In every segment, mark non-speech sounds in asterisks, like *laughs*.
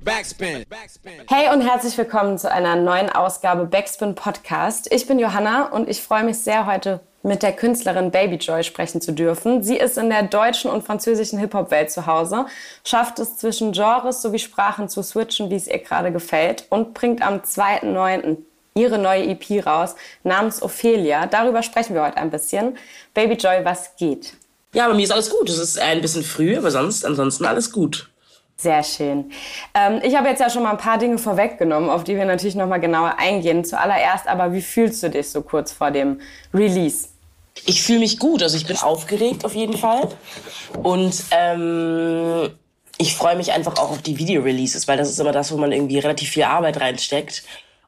Backspin. Hey und herzlich willkommen zu einer neuen Ausgabe Backspin Podcast. Ich bin Johanna und ich freue mich sehr, heute mit der Künstlerin Baby Joy sprechen zu dürfen. Sie ist in der deutschen und französischen Hip-Hop-Welt zu Hause, schafft es zwischen Genres sowie Sprachen zu switchen, wie es ihr gerade gefällt und bringt am 2.9. ihre neue EP raus namens Ophelia. Darüber sprechen wir heute ein bisschen. Baby Joy, was geht? Ja, bei mir ist alles gut. Es ist ein bisschen früh, aber sonst ansonsten alles gut. Sehr schön. Ähm, ich habe jetzt ja schon mal ein paar Dinge vorweggenommen, auf die wir natürlich noch mal genauer eingehen. Zuallererst aber, wie fühlst du dich so kurz vor dem Release? Ich fühle mich gut, also ich bin aufgeregt auf jeden Fall. Und ähm, ich freue mich einfach auch auf die Video-Releases, weil das ist immer das, wo man irgendwie relativ viel Arbeit reinsteckt.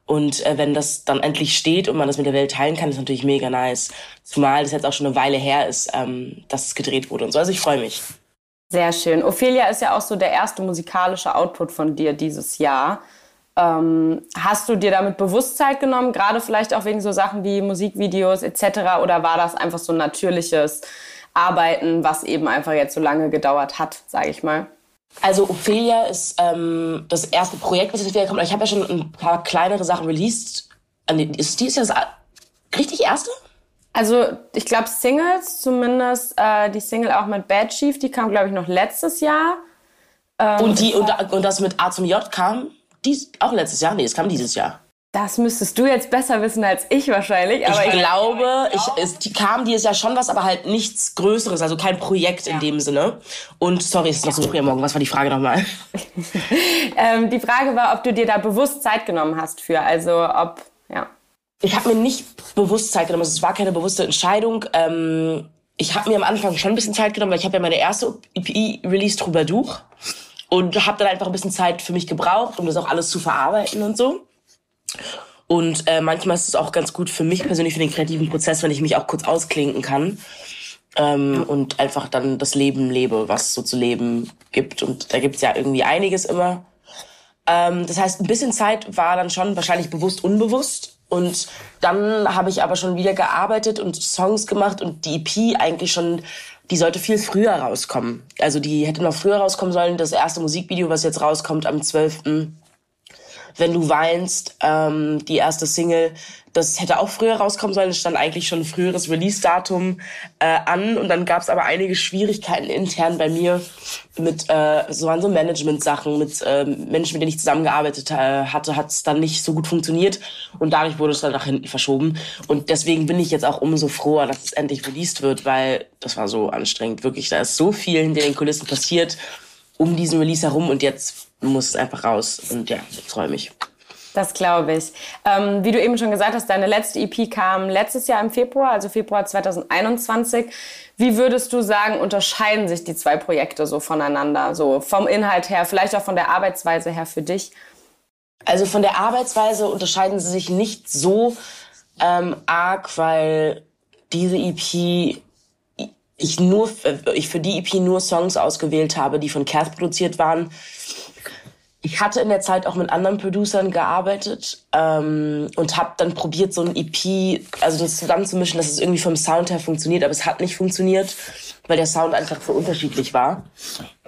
Und äh, wenn das dann endlich steht und man das mit der Welt teilen kann, ist natürlich mega nice. Zumal das jetzt auch schon eine Weile her ist, ähm, dass es gedreht wurde und so. Also ich freue mich. Sehr schön. Ophelia ist ja auch so der erste musikalische Output von dir dieses Jahr. Ähm, hast du dir damit Bewusstsein genommen, gerade vielleicht auch wegen so Sachen wie Musikvideos etc. Oder war das einfach so ein natürliches Arbeiten, was eben einfach jetzt so lange gedauert hat, sage ich mal? Also Ophelia ist ähm, das erste Projekt, was jetzt wieder kommt. Ich habe ja schon ein paar kleinere Sachen released. Ist dies ja das richtig erste? Also ich glaube Singles, zumindest äh, die Single auch mit Bad Chief, die kam glaube ich noch letztes Jahr. Ähm, und die und, und das mit A zum J kam dies auch letztes Jahr? Nee, es kam dieses Jahr. Das müsstest du jetzt besser wissen als ich wahrscheinlich. Aber ich, ich glaube, ich, es die kam dieses Jahr schon was, aber halt nichts Größeres, also kein Projekt ja. in dem Sinne. Und sorry, es ist noch so früh am Morgen. Was war die Frage nochmal? *laughs* ähm, die Frage war, ob du dir da bewusst Zeit genommen hast für. Also ob. Ich habe mir nicht bewusst Zeit genommen. Also es war keine bewusste Entscheidung. Ähm, ich habe mir am Anfang schon ein bisschen Zeit genommen, weil ich habe ja meine erste EP released Troubadour und habe dann einfach ein bisschen Zeit für mich gebraucht, um das auch alles zu verarbeiten und so. Und äh, manchmal ist es auch ganz gut für mich persönlich, für den kreativen Prozess, wenn ich mich auch kurz ausklinken kann ähm, und einfach dann das Leben lebe, was so zu leben gibt. Und da gibt's ja irgendwie einiges immer. Ähm, das heißt, ein bisschen Zeit war dann schon wahrscheinlich bewusst, unbewusst. Und dann habe ich aber schon wieder gearbeitet und Songs gemacht und die EP eigentlich schon die sollte viel früher rauskommen. Also die hätte noch früher rauskommen sollen. Das erste Musikvideo, was jetzt rauskommt am 12. Wenn du weinst, ähm, die erste Single, das hätte auch früher rauskommen sollen. Es stand eigentlich schon ein früheres Release-Datum äh, an und dann gab es aber einige Schwierigkeiten intern bei mir mit äh, so waren so Management-Sachen mit äh, Menschen, mit denen ich zusammengearbeitet äh, hatte, hat es dann nicht so gut funktioniert und dadurch wurde es dann nach hinten verschoben und deswegen bin ich jetzt auch umso froher, dass es endlich released wird, weil das war so anstrengend wirklich. Da ist so viel hinter den Kulissen passiert um diesen Release herum und jetzt muss es einfach raus. Und ja, ich freue mich. Das glaube ich. Ähm, wie du eben schon gesagt hast, deine letzte EP kam letztes Jahr im Februar, also Februar 2021. Wie würdest du sagen, unterscheiden sich die zwei Projekte so voneinander? So vom Inhalt her, vielleicht auch von der Arbeitsweise her für dich? Also von der Arbeitsweise unterscheiden sie sich nicht so ähm, arg, weil diese EP ich nur ich für die EP nur Songs ausgewählt habe, die von Cath produziert waren. Ich hatte in der Zeit auch mit anderen Producern gearbeitet ähm, und habe dann probiert, so ein EP, also das zusammenzumischen, dass es irgendwie vom Sound her funktioniert, aber es hat nicht funktioniert, weil der Sound einfach so unterschiedlich war.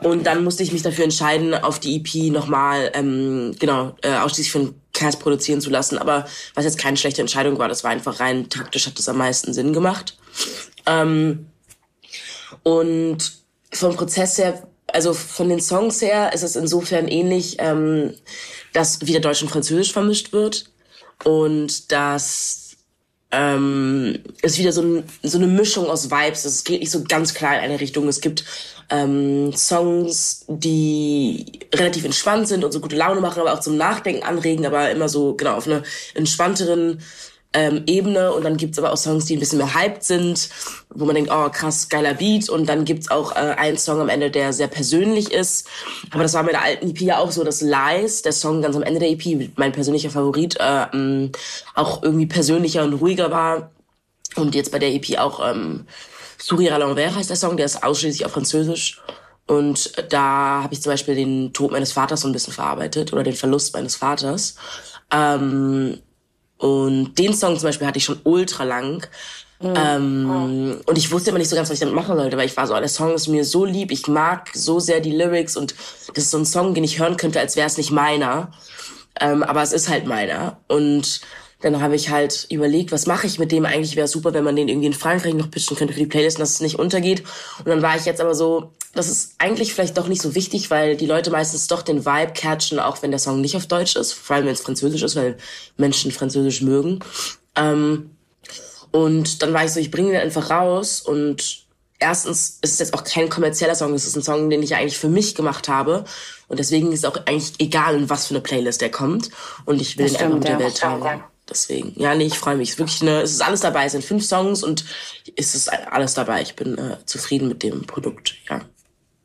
Und dann musste ich mich dafür entscheiden, auf die EP nochmal, ähm, genau, äh, ausschließlich von Cass produzieren zu lassen. Aber was jetzt keine schlechte Entscheidung war, das war einfach rein taktisch, hat das am meisten Sinn gemacht. Ähm, und vom Prozess her, also von den Songs her, ist es insofern ähnlich, ähm, dass wieder Deutsch und Französisch vermischt wird und dass ähm, es wieder so, ein, so eine Mischung aus Vibes. Es geht nicht so ganz klar in eine Richtung. Es gibt ähm, Songs, die relativ entspannt sind und so gute Laune machen, aber auch zum Nachdenken anregen, aber immer so genau auf einer entspannteren ähm, Ebene und dann gibt's aber auch Songs, die ein bisschen mehr hyped sind, wo man denkt, oh krass, geiler Beat und dann gibt's auch äh, einen Song am Ende, der sehr persönlich ist. Aber das war bei der alten EP ja auch so, dass Lies, der Song ganz am Ende der EP, mein persönlicher Favorit, äh, auch irgendwie persönlicher und ruhiger war. Und jetzt bei der EP auch ähm, à l'envers heißt der Song, der ist ausschließlich auf Französisch. Und da habe ich zum Beispiel den Tod meines Vaters so ein bisschen verarbeitet oder den Verlust meines Vaters. Ähm, und den Song zum Beispiel hatte ich schon ultra lang. Mhm. Ähm, und ich wusste immer nicht so ganz, was ich damit machen sollte, weil ich war so, der Song ist mir so lieb, ich mag so sehr die Lyrics und das ist so ein Song, den ich hören könnte, als wäre es nicht meiner. Ähm, aber es ist halt meiner. Und dann habe ich halt überlegt, was mache ich mit dem? Eigentlich wäre super, wenn man den irgendwie in Frankreich noch pitchen könnte für die Playlist, dass es nicht untergeht. Und dann war ich jetzt aber so, das ist eigentlich vielleicht doch nicht so wichtig, weil die Leute meistens doch den Vibe catchen, auch wenn der Song nicht auf Deutsch ist, vor allem wenn es Französisch ist, weil Menschen Französisch mögen. Ähm, und dann war ich so, ich bringe den einfach raus und erstens ist es jetzt auch kein kommerzieller Song, es ist ein Song, den ich eigentlich für mich gemacht habe. Und deswegen ist es auch eigentlich egal, in was für eine Playlist der kommt. Und ich will das ihn einfach mit der Welt teilen. Deswegen, ja, nee, ich freue mich. Es ist wirklich eine, es ist alles dabei. Es sind fünf Songs und es ist alles dabei. Ich bin äh, zufrieden mit dem Produkt, ja.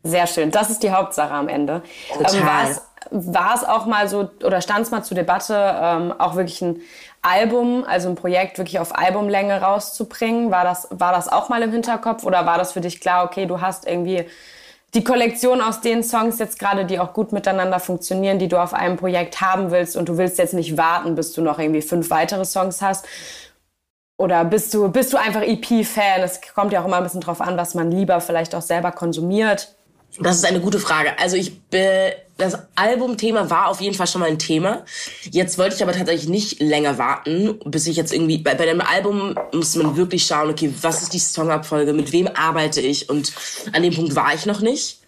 Sehr schön. Das ist die Hauptsache am Ende. Total. Ähm, war, es, war es auch mal so, oder stand es mal zur Debatte, ähm, auch wirklich ein Album, also ein Projekt wirklich auf Albumlänge rauszubringen? War das, war das auch mal im Hinterkopf oder war das für dich klar, okay, du hast irgendwie die Kollektion aus den Songs jetzt gerade, die auch gut miteinander funktionieren, die du auf einem Projekt haben willst und du willst jetzt nicht warten, bis du noch irgendwie fünf weitere Songs hast? Oder bist du, bist du einfach EP-Fan? Es kommt ja auch immer ein bisschen drauf an, was man lieber vielleicht auch selber konsumiert. Das ist eine gute Frage. Also ich bin, das Albumthema war auf jeden Fall schon mal ein Thema. Jetzt wollte ich aber tatsächlich nicht länger warten, bis ich jetzt irgendwie, bei, bei dem Album muss man wirklich schauen, okay, was ist die Songabfolge, mit wem arbeite ich und an dem Punkt war ich noch nicht.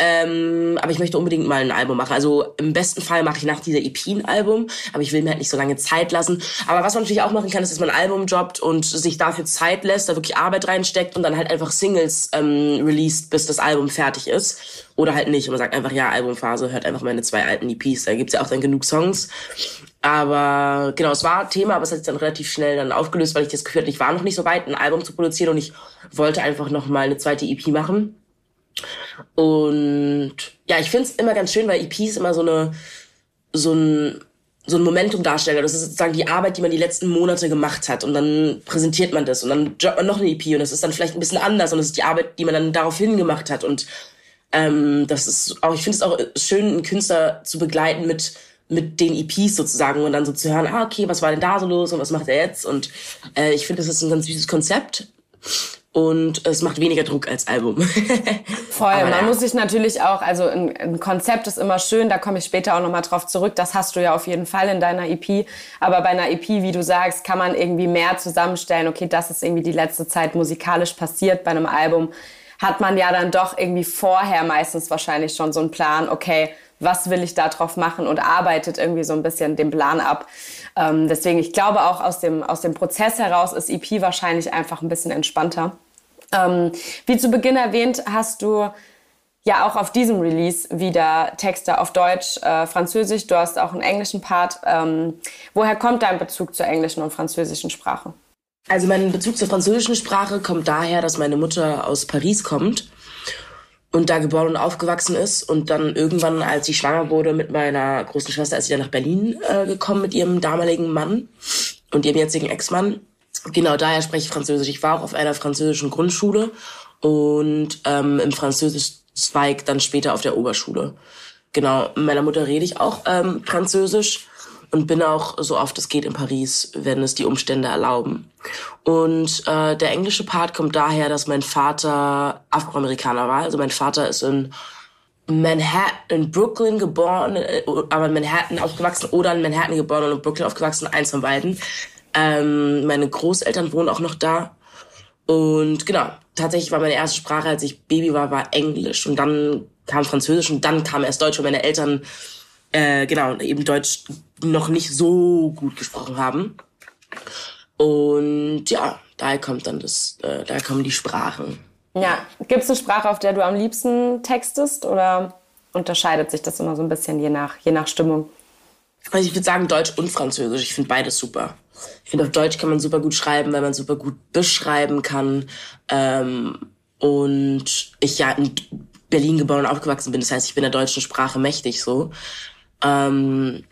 Ähm, aber ich möchte unbedingt mal ein Album machen. Also im besten Fall mache ich nach dieser EP ein Album, aber ich will mir halt nicht so lange Zeit lassen. Aber was man natürlich auch machen kann, ist, dass man ein Album droppt und sich dafür Zeit lässt, da wirklich Arbeit reinsteckt und dann halt einfach Singles ähm, released, bis das Album fertig ist. Oder halt nicht. Und man sagt einfach, ja, Albumphase, hört einfach meine zwei alten EPs. Da gibt's ja auch dann genug Songs. Aber genau, es war Thema, aber es hat sich dann relativ schnell dann aufgelöst, weil ich das Gefühl hatte, ich war noch nicht so weit, ein Album zu produzieren und ich wollte einfach noch mal eine zweite EP machen. Und ja, ich finde es immer ganz schön, weil EPs immer so eine so ein so ein Momentum darstellen. Das ist sozusagen die Arbeit, die man die letzten Monate gemacht hat. Und dann präsentiert man das und dann droppt man noch eine EP und das ist dann vielleicht ein bisschen anders und das ist die Arbeit, die man dann daraufhin gemacht hat. Und ähm, das ist auch, ich finde es auch schön, einen Künstler zu begleiten mit mit den EPs sozusagen und dann so zu hören, ah, okay, was war denn da so los und was macht er jetzt? Und äh, ich finde, das ist ein ganz süßes Konzept und es macht weniger Druck als Album. *laughs* Voll, Aber man ja. muss sich natürlich auch, also ein, ein, Konzept ist immer schön, da komme ich später auch nochmal drauf zurück, das hast du ja auf jeden Fall in deiner EP, aber bei einer EP, wie du sagst, kann man irgendwie mehr zusammenstellen, okay, das ist irgendwie die letzte Zeit musikalisch passiert bei einem Album, hat man ja dann doch irgendwie vorher meistens wahrscheinlich schon so einen Plan, okay, was will ich da drauf machen und arbeitet irgendwie so ein bisschen den Plan ab. Ähm, deswegen, ich glaube auch aus dem, aus dem Prozess heraus ist EP wahrscheinlich einfach ein bisschen entspannter. Ähm, wie zu Beginn erwähnt, hast du ja auch auf diesem Release wieder Texte auf Deutsch, äh, Französisch. Du hast auch einen englischen Part. Ähm, woher kommt dein Bezug zur englischen und französischen Sprache? Also mein Bezug zur französischen Sprache kommt daher, dass meine Mutter aus Paris kommt und da geboren und aufgewachsen ist und dann irgendwann, als sie schwanger wurde mit meiner großen Schwester, ist sie dann nach Berlin äh, gekommen mit ihrem damaligen Mann und ihrem jetzigen Ex-Mann Genau, daher spreche ich Französisch. Ich war auch auf einer französischen Grundschule und ähm, im Französisch-Zweig dann später auf der Oberschule. Genau, mit meiner Mutter rede ich auch ähm, Französisch und bin auch so oft es geht in Paris, wenn es die Umstände erlauben. Und äh, der englische Part kommt daher, dass mein Vater Afroamerikaner war. Also mein Vater ist in Manhattan, in Brooklyn geboren, äh, aber in Manhattan aufgewachsen oder in Manhattan geboren und in Brooklyn aufgewachsen, eins von beiden. Ähm, meine Großeltern wohnen auch noch da. Und genau, tatsächlich war meine erste Sprache, als ich Baby war, war Englisch. Und dann kam Französisch und dann kam erst Deutsch, weil meine Eltern, äh, genau, eben Deutsch noch nicht so gut gesprochen haben. Und ja, daher kommt dann das, äh, daher kommen die Sprachen. Ja, gibt es eine Sprache, auf der du am liebsten textest oder unterscheidet sich das immer so ein bisschen je nach, je nach Stimmung? Also ich würde sagen Deutsch und Französisch. Ich finde beides super. Ich finde, auf Deutsch kann man super gut schreiben, weil man super gut beschreiben kann. Ähm, und ich ja in Berlin geboren und aufgewachsen bin. Das heißt, ich bin der deutschen Sprache mächtig so. Ähm,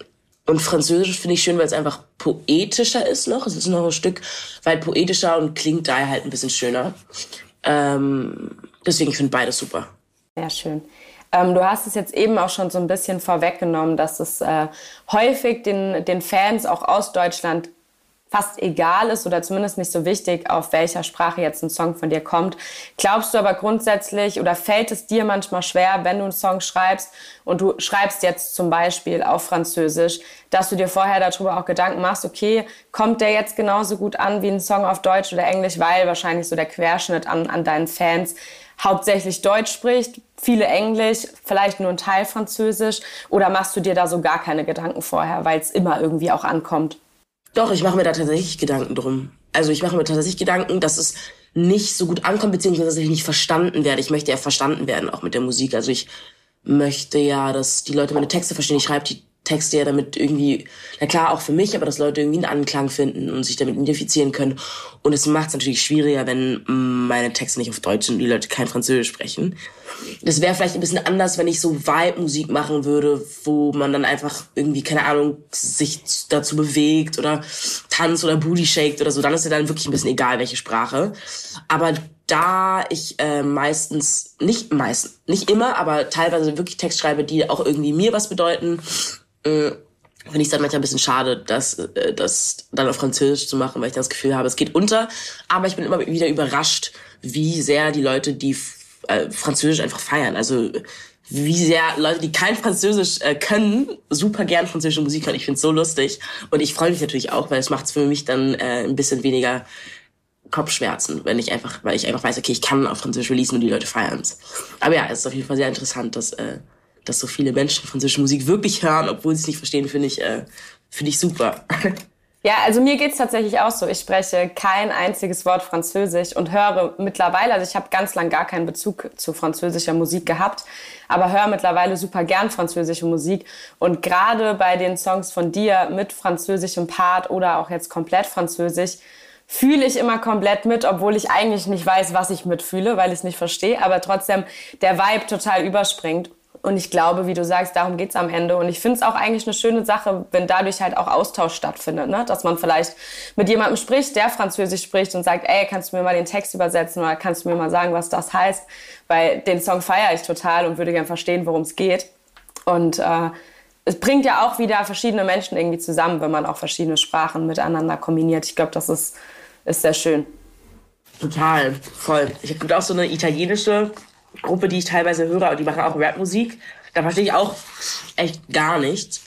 und Französisch finde ich schön, weil es einfach poetischer ist noch. Es ist noch ein Stück weit poetischer und klingt daher halt ein bisschen schöner. Ähm, deswegen, ich finde beides super. Sehr schön. Ähm, du hast es jetzt eben auch schon so ein bisschen vorweggenommen, dass es äh, häufig den, den Fans auch aus Deutschland fast egal ist oder zumindest nicht so wichtig, auf welcher Sprache jetzt ein Song von dir kommt. Glaubst du aber grundsätzlich oder fällt es dir manchmal schwer, wenn du einen Song schreibst und du schreibst jetzt zum Beispiel auf Französisch, dass du dir vorher darüber auch Gedanken machst, okay, kommt der jetzt genauso gut an wie ein Song auf Deutsch oder Englisch, weil wahrscheinlich so der Querschnitt an, an deinen Fans hauptsächlich Deutsch spricht, viele Englisch, vielleicht nur ein Teil Französisch oder machst du dir da so gar keine Gedanken vorher, weil es immer irgendwie auch ankommt? Doch, ich mache mir da tatsächlich Gedanken drum. Also ich mache mir tatsächlich Gedanken, dass es nicht so gut ankommt, beziehungsweise dass ich nicht verstanden werde. Ich möchte ja verstanden werden, auch mit der Musik. Also ich möchte ja, dass die Leute meine Texte verstehen. Ich schreibe die Texte ja damit irgendwie, na klar, auch für mich, aber dass Leute irgendwie einen Anklang finden und sich damit identifizieren können. Und es macht es natürlich schwieriger, wenn meine Texte nicht auf Deutsch sind und die Leute kein Französisch sprechen. Das wäre vielleicht ein bisschen anders, wenn ich so Vibe-Musik machen würde, wo man dann einfach irgendwie, keine Ahnung, sich dazu bewegt oder tanzt oder Booty shakt oder so. Dann ist ja dann wirklich ein bisschen egal, welche Sprache. Aber da ich äh, meistens, nicht meistens, nicht immer, aber teilweise wirklich Text schreibe, die auch irgendwie mir was bedeuten, äh, finde ich es dann manchmal ein bisschen schade, das, äh, das dann auf Französisch zu machen, weil ich das Gefühl habe, es geht unter. Aber ich bin immer wieder überrascht, wie sehr die Leute, die äh, Französisch einfach feiern. Also wie sehr Leute, die kein Französisch äh, können, super gern französische Musik hören. Ich finde es so lustig. Und ich freue mich natürlich auch, weil es macht es für mich dann äh, ein bisschen weniger Kopfschmerzen, wenn ich einfach, weil ich einfach weiß, okay, ich kann auf Französisch releasen und die Leute feiern es. Aber ja, es ist auf jeden Fall sehr interessant, dass äh, dass so viele Menschen französische Musik wirklich hören, obwohl sie es nicht verstehen, finde ich, äh, finde ich super. *laughs* Ja, also mir geht's tatsächlich auch so. Ich spreche kein einziges Wort Französisch und höre mittlerweile, also ich habe ganz lang gar keinen Bezug zu französischer Musik gehabt, aber höre mittlerweile super gern französische Musik. Und gerade bei den Songs von dir mit französischem Part oder auch jetzt komplett französisch, fühle ich immer komplett mit, obwohl ich eigentlich nicht weiß, was ich mitfühle, weil ich es nicht verstehe, aber trotzdem der Vibe total überspringt. Und ich glaube, wie du sagst, darum geht's am Ende. Und ich finde es auch eigentlich eine schöne Sache, wenn dadurch halt auch Austausch stattfindet. Ne? Dass man vielleicht mit jemandem spricht, der Französisch spricht und sagt, ey, kannst du mir mal den Text übersetzen oder kannst du mir mal sagen, was das heißt? Weil den Song feiere ich total und würde gern verstehen, worum es geht. Und äh, es bringt ja auch wieder verschiedene Menschen irgendwie zusammen, wenn man auch verschiedene Sprachen miteinander kombiniert. Ich glaube, das ist, ist sehr schön. Total, voll. Ich habe auch so eine italienische Gruppe, die ich teilweise höre, und die machen auch Rapmusik. Da verstehe ich auch echt gar nichts.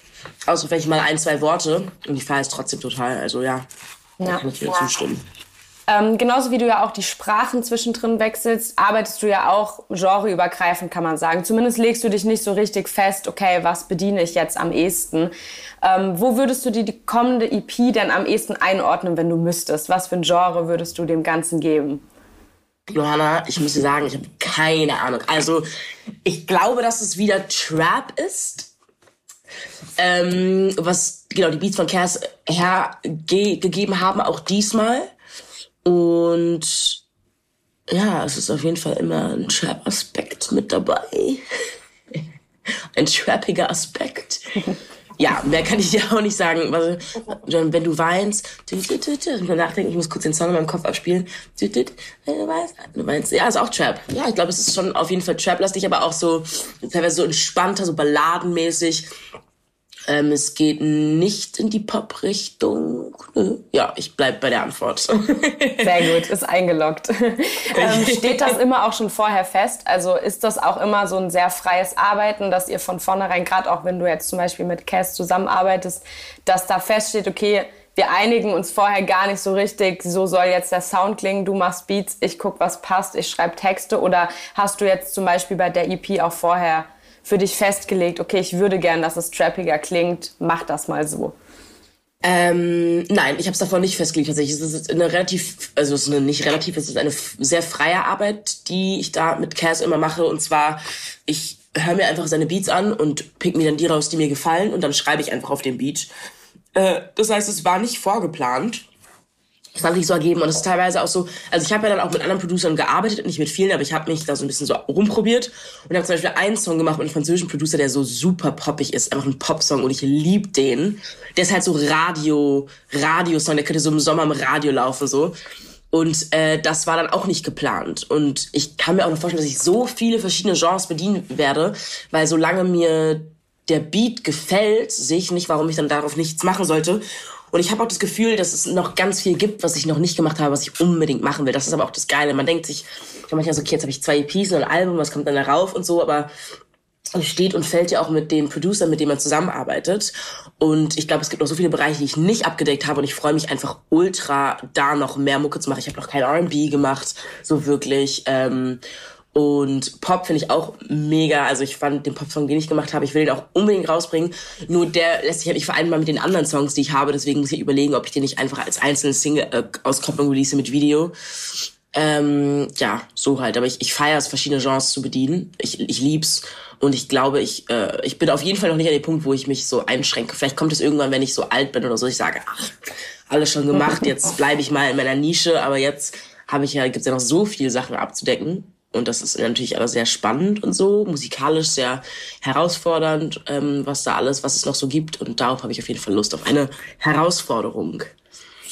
Außer vielleicht mal ein, zwei Worte. Und ich fahre es trotzdem total. Also ja, ja. da kann ich dir ja. zustimmen. Ähm, genauso wie du ja auch die Sprachen zwischendrin wechselst, arbeitest du ja auch genreübergreifend, kann man sagen. Zumindest legst du dich nicht so richtig fest, okay, was bediene ich jetzt am ehesten. Ähm, wo würdest du die, die kommende EP denn am ehesten einordnen, wenn du müsstest? Was für ein Genre würdest du dem Ganzen geben? Johanna, ich muss dir sagen, ich habe keine Ahnung. Also, ich glaube, dass es wieder Trap ist. Ähm, was genau die Beats von Cass hergegeben haben, auch diesmal. Und ja, es ist auf jeden Fall immer ein Trap-Aspekt mit dabei. *laughs* ein trappiger Aspekt. Ja, mehr kann ich dir auch nicht sagen. Also, John, wenn du weinst, du, du, du, du, und nachdenken, ich muss kurz den Song in meinem Kopf abspielen. Du, du, du, du, weinst, du weinst, ja, ist auch Trap. Ja, ich glaube, es ist schon auf jeden Fall Trap-lastig, aber auch so teilweise so entspannter, so balladenmäßig. Ähm, es geht nicht in die Pop-Richtung. Ja, ich bleib bei der Antwort. *laughs* Sehr gut, ist eingeloggt. *laughs* ähm, steht das immer auch schon vorher fest? Also ist das auch immer so ein sehr freies Arbeiten, dass ihr von vornherein, gerade auch wenn du jetzt zum Beispiel mit Cass zusammenarbeitest, dass da feststeht, okay, wir einigen uns vorher gar nicht so richtig, so soll jetzt der Sound klingen, du machst Beats, ich guck, was passt, ich schreibe Texte. Oder hast du jetzt zum Beispiel bei der EP auch vorher für dich festgelegt, okay, ich würde gern, dass es trappiger klingt, mach das mal so? Ähm, nein, ich habe es davon nicht festgelegt tatsächlich. Es ist eine relativ, also es ist eine nicht relativ, es ist eine sehr freie Arbeit, die ich da mit Cass immer mache. Und zwar, ich höre mir einfach seine Beats an und pick mir dann die raus, die mir gefallen und dann schreibe ich einfach auf dem Beat. Äh, das heißt, es war nicht vorgeplant. Das hat sich so ergeben und es ist teilweise auch so, also ich habe ja dann auch mit anderen Producern gearbeitet, nicht mit vielen, aber ich habe mich da so ein bisschen so rumprobiert und habe zum Beispiel einen Song gemacht mit einem französischen Producer, der so super poppig ist, einfach ein Popsong und ich lieb den. Der ist halt so Radio, Radiosong, der könnte so im Sommer im Radio laufen so. Und äh, das war dann auch nicht geplant. Und ich kann mir auch noch vorstellen, dass ich so viele verschiedene Genres bedienen werde, weil solange mir der Beat gefällt, sehe ich nicht, warum ich dann darauf nichts machen sollte. Und ich habe auch das Gefühl, dass es noch ganz viel gibt, was ich noch nicht gemacht habe, was ich unbedingt machen will. Das ist aber auch das Geile. Man denkt sich, manchmal so, okay, jetzt habe ich zwei EPs und ein Album, was kommt dann darauf und so, aber steht und fällt ja auch mit den Producern, mit denen man zusammenarbeitet. Und ich glaube, es gibt noch so viele Bereiche, die ich nicht abgedeckt habe. Und ich freue mich einfach ultra, da noch mehr Mucke zu machen. Ich habe noch kein R&B gemacht, so wirklich. Ähm, und Pop finde ich auch mega. Also ich fand den Pop-Song, den ich gemacht habe, ich will den auch unbedingt rausbringen. Nur der lässt sich halt nicht vereinbaren mit den anderen Songs, die ich habe. Deswegen muss ich überlegen, ob ich den nicht einfach als einzelne Single äh, auskopplung release mit Video. Ähm, ja, so halt. Aber ich, ich feiere es, verschiedene Genres zu bedienen. Ich, ich lieb's. Und ich glaube, ich, äh, ich bin auf jeden Fall noch nicht an dem Punkt, wo ich mich so einschränke. Vielleicht kommt es irgendwann, wenn ich so alt bin oder so, ich sage, ach, alles schon gemacht, jetzt bleibe ich mal in meiner Nische. Aber jetzt habe ich ja, gibt's ja noch so viele Sachen abzudecken. Und das ist natürlich alles sehr spannend und so, musikalisch sehr herausfordernd, ähm, was da alles, was es noch so gibt. Und darauf habe ich auf jeden Fall Lust, auf eine Herausforderung.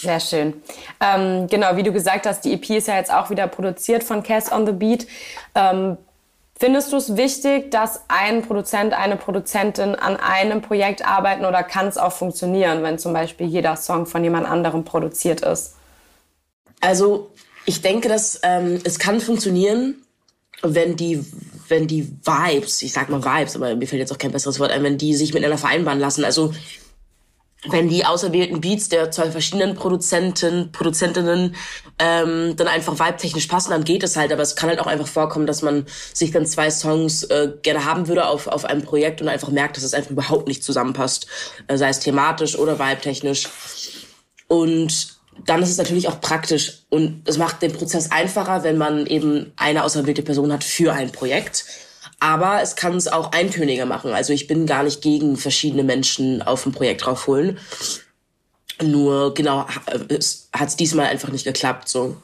Sehr schön. Ähm, genau, wie du gesagt hast, die EP ist ja jetzt auch wieder produziert von Cass on the Beat. Ähm, findest du es wichtig, dass ein Produzent, eine Produzentin an einem Projekt arbeiten oder kann es auch funktionieren, wenn zum Beispiel jeder Song von jemand anderem produziert ist? Also ich denke, dass ähm, es kann funktionieren, wenn die, wenn die Vibes, ich sag mal Vibes, aber mir fällt jetzt auch kein besseres Wort ein, wenn die sich miteinander vereinbaren lassen. Also wenn die auserwählten Beats der zwei verschiedenen Produzenten, Produzentinnen ähm, dann einfach vibe-technisch passen, dann geht es halt. Aber es kann halt auch einfach vorkommen, dass man sich dann zwei Songs äh, gerne haben würde auf, auf einem Projekt und einfach merkt, dass es einfach überhaupt nicht zusammenpasst. Äh, sei es thematisch oder vibe-technisch. Und dann ist es natürlich auch praktisch und es macht den Prozess einfacher, wenn man eben eine auserwählte Person hat für ein Projekt. Aber es kann es auch eintöniger machen. Also ich bin gar nicht gegen verschiedene Menschen auf ein Projekt draufholen. Nur genau es hat es diesmal einfach nicht geklappt so.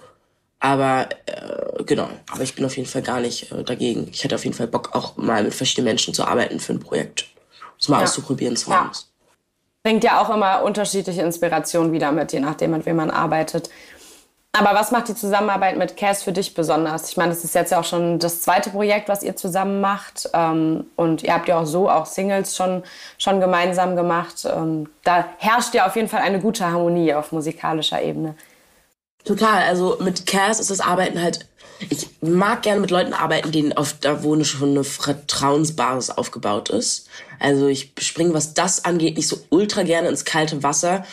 Aber äh, genau, aber ich bin auf jeden Fall gar nicht äh, dagegen. Ich hätte auf jeden Fall Bock, auch mal mit verschiedenen Menschen zu arbeiten für ein Projekt. Das mal ja. auszuprobieren zu ja. Bringt ja auch immer unterschiedliche Inspirationen wieder mit, je nachdem, mit wem man arbeitet. Aber was macht die Zusammenarbeit mit Cass für dich besonders? Ich meine, das ist jetzt ja auch schon das zweite Projekt, was ihr zusammen macht. Ähm, und ihr habt ja auch so auch Singles schon, schon gemeinsam gemacht. Ähm, da herrscht ja auf jeden Fall eine gute Harmonie auf musikalischer Ebene. Total. Also mit Cass ist das Arbeiten halt. Ich mag gerne mit Leuten arbeiten, denen auf da wo schon eine Vertrauensbasis aufgebaut ist. Also ich springe, was das angeht, nicht so ultra gerne ins kalte Wasser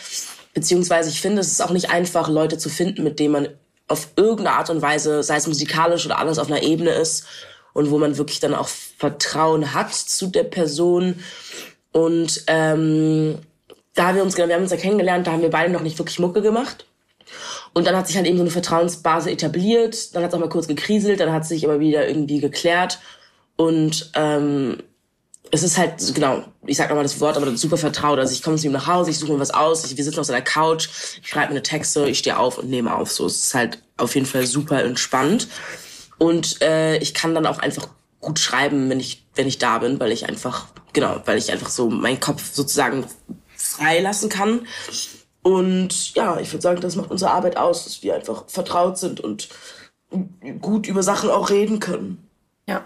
Beziehungsweise ich finde, es ist auch nicht einfach, Leute zu finden, mit denen man auf irgendeine Art und Weise, sei es musikalisch oder anders, auf einer Ebene ist und wo man wirklich dann auch Vertrauen hat zu der Person. Und ähm, da haben wir uns, wir haben uns ja kennengelernt, da haben wir beide noch nicht wirklich Mucke gemacht. Und dann hat sich halt eben so eine Vertrauensbasis etabliert. Dann hat es auch mal kurz gekriselt, dann hat es sich aber wieder irgendwie geklärt. Und ähm, es ist halt, genau, ich sag nochmal das Wort, aber super vertraut. Also ich komme zu ihm nach Hause, ich suche mir was aus, ich, wir sitzen auf seiner Couch, ich schreibe mir eine Texte, ich stehe auf und nehme auf. So, es ist halt auf jeden Fall super entspannt. Und äh, ich kann dann auch einfach gut schreiben, wenn ich, wenn ich da bin, weil ich einfach, genau, weil ich einfach so meinen Kopf sozusagen freilassen kann. Und ja, ich würde sagen, das macht unsere Arbeit aus, dass wir einfach vertraut sind und gut über Sachen auch reden können. Ja,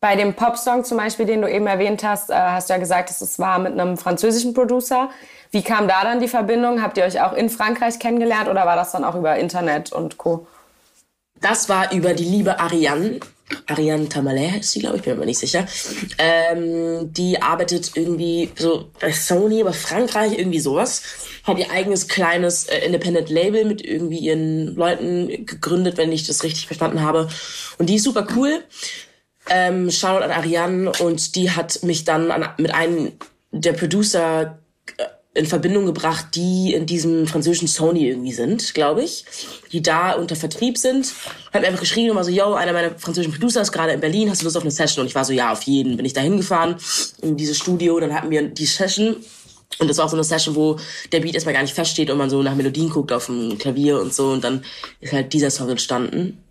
bei dem Popsong zum Beispiel, den du eben erwähnt hast, äh, hast du ja gesagt, dass es war mit einem französischen Producer. Wie kam da dann die Verbindung? Habt ihr euch auch in Frankreich kennengelernt oder war das dann auch über Internet und Co.? Das war über die liebe Ariane. Ariane Tamalé heißt sie, glaube ich, bin mir nicht sicher. Ähm, die arbeitet irgendwie so bei Sony, aber Frankreich, irgendwie sowas. Hat ihr eigenes kleines äh, Independent Label mit irgendwie ihren Leuten gegründet, wenn ich das richtig verstanden habe. Und die ist super cool. Ähm, Shoutout an Ariane und die hat mich dann an, mit einem der Producer äh, in Verbindung gebracht, die in diesem französischen Sony irgendwie sind, glaube ich, die da unter Vertrieb sind. Hat mir einfach geschrieben und war so, yo, einer meiner französischen Producer ist gerade in Berlin, hast du Lust auf eine Session? Und ich war so, ja, auf jeden. Bin ich da hingefahren in dieses Studio, dann hatten wir die Session und das war auch so eine Session, wo der Beat erstmal gar nicht feststeht und man so nach Melodien guckt auf dem Klavier und so und dann ist halt dieser Song entstanden.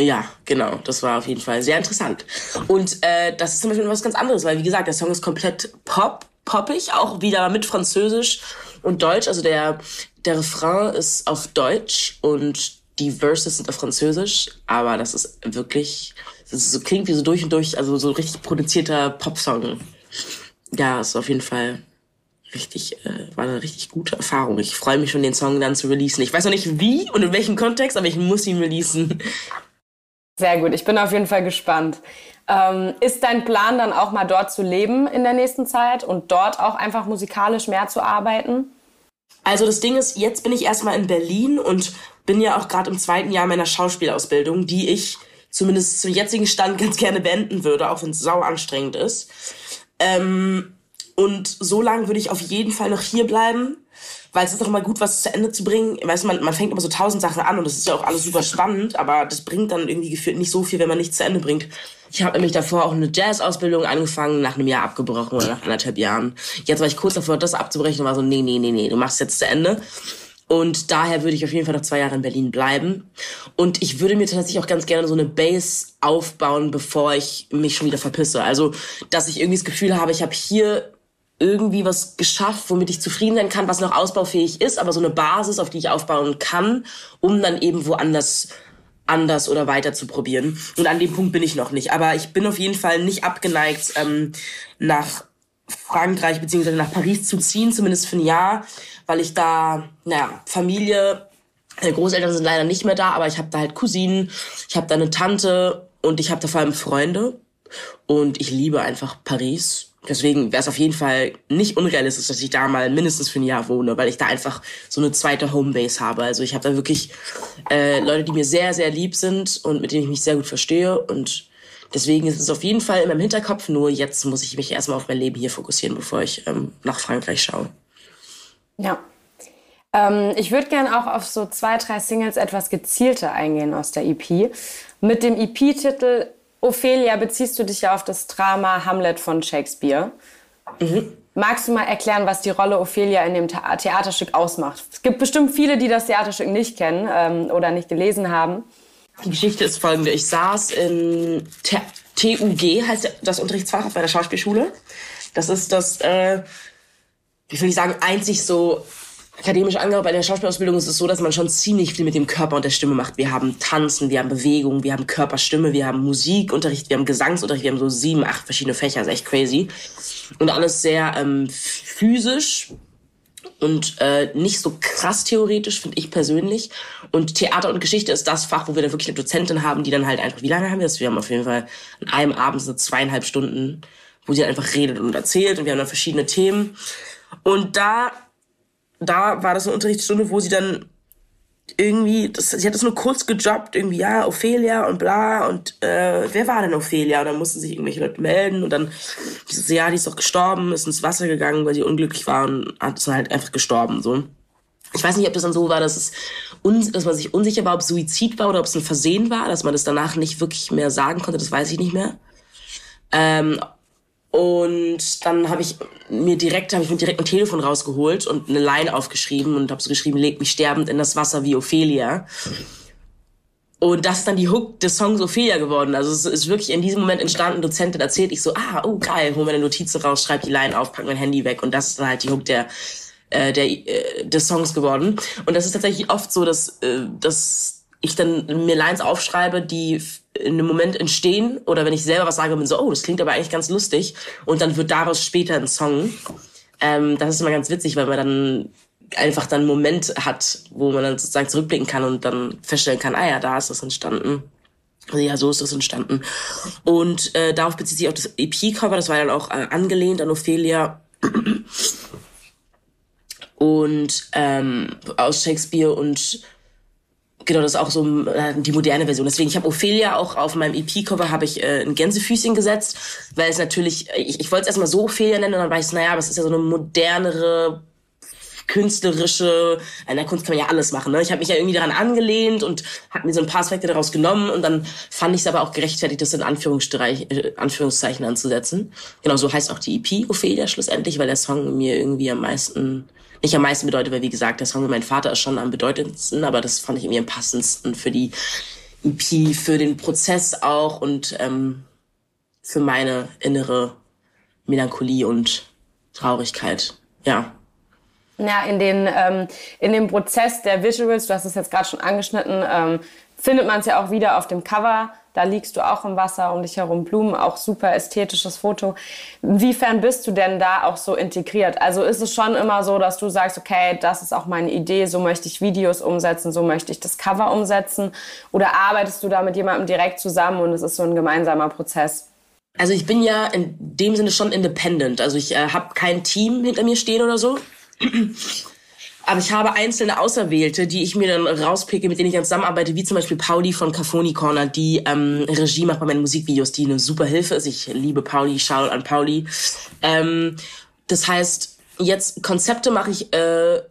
Ja, genau. Das war auf jeden Fall sehr interessant. Und äh, das ist zum Beispiel was ganz anderes, weil wie gesagt, der Song ist komplett pop, poppig, auch wieder mit Französisch und Deutsch. Also der, der Refrain ist auf Deutsch und die Verses sind auf Französisch, aber das ist wirklich, das ist so, klingt wie so durch und durch, also so richtig produzierter Popsong. Ja, ist auf jeden Fall richtig, äh, war eine richtig gute Erfahrung. Ich freue mich schon, den Song dann zu releasen. Ich weiß noch nicht wie und in welchem Kontext, aber ich muss ihn releasen. Sehr gut, ich bin auf jeden Fall gespannt. Ähm, ist dein Plan dann auch mal dort zu leben in der nächsten Zeit und dort auch einfach musikalisch mehr zu arbeiten? Also das Ding ist, jetzt bin ich erstmal in Berlin und bin ja auch gerade im zweiten Jahr meiner Schauspielausbildung, die ich zumindest zum jetzigen Stand ganz gerne beenden würde, auch wenn es sau anstrengend ist. Ähm, und so lange würde ich auf jeden Fall noch hier bleiben, weil es ist doch immer gut, was zu Ende zu bringen. Weißt du, man, man fängt immer so tausend Sachen an und das ist ja auch alles super spannend, aber das bringt dann irgendwie gefühlt nicht so viel, wenn man nichts zu Ende bringt. Ich habe nämlich davor auch eine Jazz-Ausbildung angefangen, nach einem Jahr abgebrochen oder nach anderthalb Jahren. Jetzt war ich kurz davor, das abzubrechen und war so, nee, nee, nee, nee, du machst jetzt zu Ende. Und daher würde ich auf jeden Fall noch zwei Jahre in Berlin bleiben. Und ich würde mir tatsächlich auch ganz gerne so eine Base aufbauen, bevor ich mich schon wieder verpisse. Also, dass ich irgendwie das Gefühl habe, ich habe hier irgendwie was geschafft, womit ich zufrieden sein kann, was noch ausbaufähig ist, aber so eine Basis, auf die ich aufbauen kann, um dann eben woanders anders oder weiter zu probieren. Und an dem Punkt bin ich noch nicht. Aber ich bin auf jeden Fall nicht abgeneigt, ähm, nach Frankreich beziehungsweise nach Paris zu ziehen, zumindest für ein Jahr, weil ich da, naja, Familie, meine Großeltern sind leider nicht mehr da, aber ich habe da halt Cousinen, ich habe da eine Tante und ich habe da vor allem Freunde. Und ich liebe einfach Paris. Deswegen wäre es auf jeden Fall nicht unrealistisch, dass ich da mal mindestens für ein Jahr wohne, weil ich da einfach so eine zweite Homebase habe. Also ich habe da wirklich äh, Leute, die mir sehr, sehr lieb sind und mit denen ich mich sehr gut verstehe. Und deswegen ist es auf jeden Fall in meinem Hinterkopf. Nur jetzt muss ich mich erstmal auf mein Leben hier fokussieren, bevor ich ähm, nach Frankreich schaue. Ja. Ähm, ich würde gerne auch auf so zwei, drei Singles etwas gezielter eingehen aus der EP. Mit dem EP-Titel Ophelia beziehst du dich ja auf das Drama Hamlet von Shakespeare. Mhm. Magst du mal erklären, was die Rolle Ophelia in dem Theaterstück ausmacht? Es gibt bestimmt viele, die das Theaterstück nicht kennen ähm, oder nicht gelesen haben. Die Geschichte ist folgende. Ich saß in TUG, heißt das Unterrichtsfach bei der Schauspielschule. Das ist das, äh, wie soll ich sagen, einzig so akademisch angehört, bei der Schauspielausbildung ist es so, dass man schon ziemlich viel mit dem Körper und der Stimme macht. Wir haben Tanzen, wir haben Bewegung, wir haben Körperstimme, wir haben Musikunterricht, wir haben Gesangsunterricht, wir haben so sieben, acht verschiedene Fächer, das ist echt crazy. Und alles sehr ähm, physisch und äh, nicht so krass theoretisch, finde ich persönlich. Und Theater und Geschichte ist das Fach, wo wir dann wirklich eine Dozentin haben, die dann halt einfach, wie lange haben wir das? Wir haben auf jeden Fall an einem Abend so zweieinhalb Stunden, wo sie einfach redet und erzählt und wir haben dann verschiedene Themen. Und da da war das eine Unterrichtsstunde, wo sie dann irgendwie, das, sie hat das nur kurz gejobbt, irgendwie, ja, Ophelia und bla, und äh, wer war denn Ophelia? Und dann mussten sich irgendwelche Leute melden und dann, so, ja, die ist doch gestorben, ist ins Wasser gegangen, weil sie unglücklich war und hat ist halt einfach gestorben, so. Ich weiß nicht, ob das dann so war, dass es uns, dass man sich unsicher war, ob es Suizid war oder ob es ein Versehen war, dass man das danach nicht wirklich mehr sagen konnte, das weiß ich nicht mehr. Ähm, und dann habe ich mir direkt, habe ich mir direkt ein Telefon rausgeholt und eine Line aufgeschrieben und habe so geschrieben, leg mich sterbend in das Wasser wie Ophelia. Und das ist dann die Hook des Songs Ophelia geworden. Also es ist wirklich in diesem Moment entstanden. Dozentin erzählt ich so, ah, oh geil, hol meine Notizen raus, schreib die Line auf, pack mein Handy weg und das ist dann halt die Hook der äh, der äh, des Songs geworden. Und das ist tatsächlich oft so, dass äh, dass ich dann mir Lines aufschreibe, die in einem Moment entstehen oder wenn ich selber was sage, bin so, oh, das klingt aber eigentlich ganz lustig und dann wird daraus später ein Song. Ähm, das ist immer ganz witzig, weil man dann einfach dann einen Moment hat, wo man dann sozusagen zurückblicken kann und dann feststellen kann, ah ja, da ist das entstanden. Also ja, so ist das entstanden. Und äh, darauf bezieht sich auch das EP-Cover, das war dann auch äh, angelehnt an Ophelia. Und ähm, aus Shakespeare und Genau, das ist auch so äh, die moderne Version. Deswegen, ich habe Ophelia auch auf meinem EP-Cover habe ich äh, ein Gänsefüßchen gesetzt, weil es natürlich, ich, ich wollte es erstmal so Ophelia nennen und dann war ich naja, aber es ist ja so eine modernere, künstlerische, in der Kunst kann man ja alles machen. Ne? Ich habe mich ja irgendwie daran angelehnt und habe mir so ein paar Aspekte daraus genommen und dann fand ich es aber auch gerechtfertigt, das in äh, Anführungszeichen anzusetzen. Genau, so heißt auch die EP Ophelia schlussendlich, weil der Song mir irgendwie am meisten nicht am meisten bedeutet, weil wie gesagt, der Song mit meinem Vater ist schon am bedeutendsten, aber das fand ich irgendwie am passendsten für die EP, für den Prozess auch und ähm, für meine innere Melancholie und Traurigkeit. Ja. Ja, in, den, ähm, in dem Prozess der Visuals, du hast es jetzt gerade schon angeschnitten, ähm, findet man es ja auch wieder auf dem Cover Da liegst du auch im Wasser, um dich herum Blumen, auch super ästhetisches Foto. Inwiefern bist du denn da auch so integriert? Also ist es schon immer so, dass du sagst, okay, das ist auch meine Idee, so möchte ich Videos umsetzen, so möchte ich das Cover umsetzen? Oder arbeitest du da mit jemandem direkt zusammen und es ist so ein gemeinsamer Prozess? Also ich bin ja in dem Sinne schon independent. Also ich äh, habe kein Team hinter mir stehen oder so. Aber ich habe einzelne Auserwählte, die ich mir dann rauspicke, mit denen ich dann zusammenarbeite, wie zum Beispiel Pauli von Cafoni Corner, die ähm, Regie macht bei meinen Musikvideos, die eine super Hilfe ist. Ich liebe Pauli, schau an Pauli. Ähm, das heißt, jetzt Konzepte mache ich, äh,